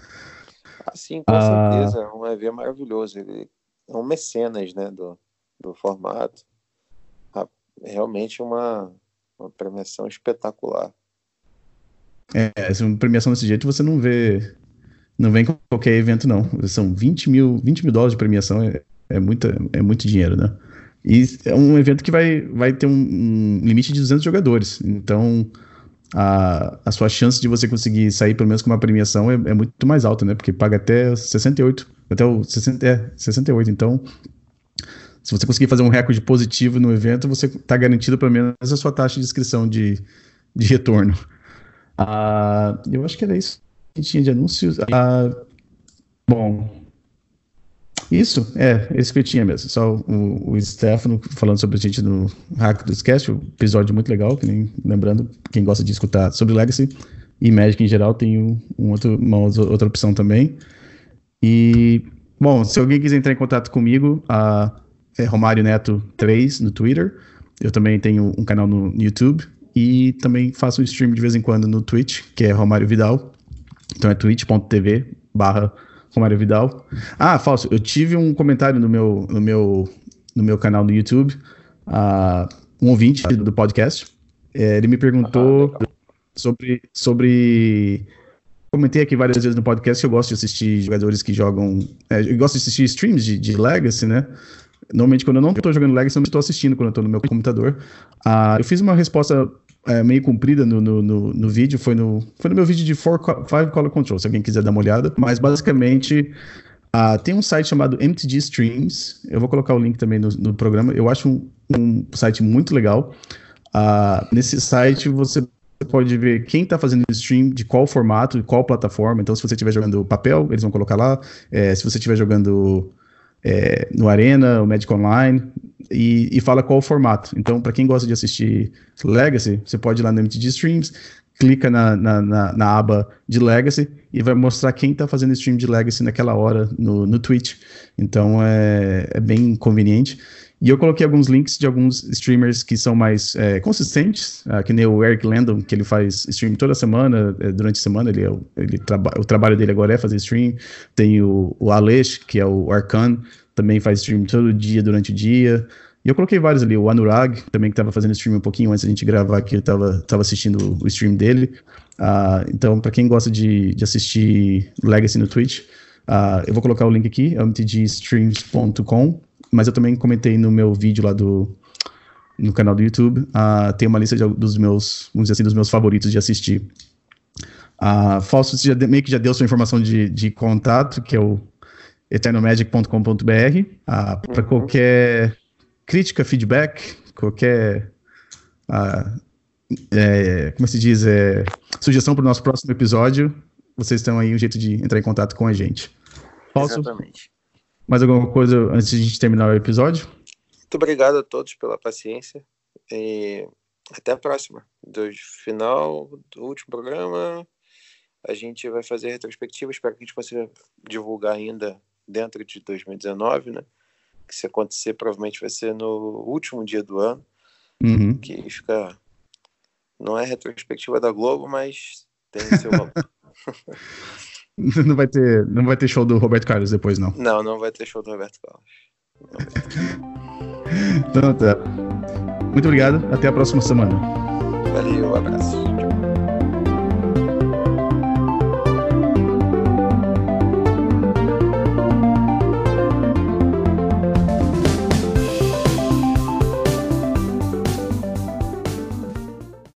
Ah, sim, com ah, certeza. É um evento maravilhoso. Ele é um mecenas né, do, do formato. Ah, realmente uma, uma premiação espetacular. É, essa premiação desse jeito você não vê. Não vem com qualquer evento, não. São 20 mil, 20 mil dólares de premiação, é, é, muita, é muito dinheiro, né? E é um evento que vai, vai ter um, um limite de 200 jogadores. Então, a, a sua chance de você conseguir sair pelo menos com uma premiação é, é muito mais alta, né? Porque paga até 68. Até o 60, é, 68. Então, se você conseguir fazer um recorde positivo no evento, você está garantido pelo menos a sua taxa de inscrição de, de retorno. Uh, eu acho que era isso que tinha de anúncios. Uh, bom, isso, é, esse que eu tinha mesmo. Só o, o Stefano falando sobre a gente no Hack do Sketch, um episódio muito legal, que nem, lembrando, quem gosta de escutar sobre Legacy e Magic em geral, tem um, um outro, uma outra opção também. E, bom, se alguém quiser entrar em contato comigo, uh, é Romário Neto 3 no Twitter. Eu também tenho um canal no YouTube, e também faço um stream de vez em quando no Twitch, que é Romário Vidal. Então é twitch.tv barra Romário Vidal. Ah, falso, eu tive um comentário no meu, no meu, no meu canal no YouTube, uh, um ouvinte do podcast. É, ele me perguntou ah, sobre, sobre. Comentei aqui várias vezes no podcast que eu gosto de assistir jogadores que jogam. É, eu gosto de assistir streams de, de Legacy, né? Normalmente, quando eu não estou jogando Legacy, eu estou assistindo quando eu estou no meu computador. Uh, eu fiz uma resposta é, meio comprida no, no, no, no, vídeo, foi no, foi no meu vídeo de four, Five Color Control, se alguém quiser dar uma olhada. Mas, basicamente, uh, tem um site chamado MTG Streams. Eu vou colocar o link também no, no programa. Eu acho um, um site muito legal. Uh, nesse site, você pode ver quem está fazendo stream, de qual formato, de qual plataforma. Então, se você estiver jogando papel, eles vão colocar lá. É, se você estiver jogando é, no Arena, o Magic Online, e, e fala qual o formato. Então, para quem gosta de assistir Legacy, você pode ir lá no MTG Streams, clica na, na, na, na aba de Legacy e vai mostrar quem está fazendo stream de Legacy naquela hora no, no Twitch. Então, é, é bem conveniente. E eu coloquei alguns links de alguns streamers que são mais é, consistentes, uh, que nem o Eric Landon, que ele faz stream toda semana, é, durante a semana, ele, é ele traba o trabalho dele agora é fazer stream. Tem o, o Alesh, que é o Arcan, também faz stream todo dia, durante o dia. E eu coloquei vários ali, o Anurag, também que estava fazendo stream um pouquinho antes da gente gravar aqui, eu estava tava assistindo o stream dele. Uh, então, para quem gosta de, de assistir Legacy no Twitch, uh, eu vou colocar o link aqui, mtgstreams.com mas eu também comentei no meu vídeo lá do no canal do YouTube, uh, tem uma lista de, dos meus, vamos dizer assim, dos meus favoritos de assistir. Uh, Falso já, meio que já deu sua informação de, de contato, que é o eternomagic.com.br. Uh, Para uhum. qualquer crítica, feedback, qualquer. Uh, é, como se diz? É, sugestão para o nosso próximo episódio, vocês estão aí um jeito de entrar em contato com a gente. Falso? Exatamente. Mais alguma coisa antes de a gente terminar o episódio? Muito obrigado a todos pela paciência e até a próxima. Do final do último programa, a gente vai fazer a retrospectiva. Espero que a gente consiga divulgar ainda dentro de 2019, né? Que se acontecer, provavelmente vai ser no último dia do ano. Uhum. Que fica. Não é retrospectiva da Globo, mas tem seu valor. Não vai ter, não vai ter show do Roberto Carlos depois, não. Não, não vai ter show do Roberto Carlos. então tá. Muito obrigado. Até a próxima semana. Valeu, um abraço.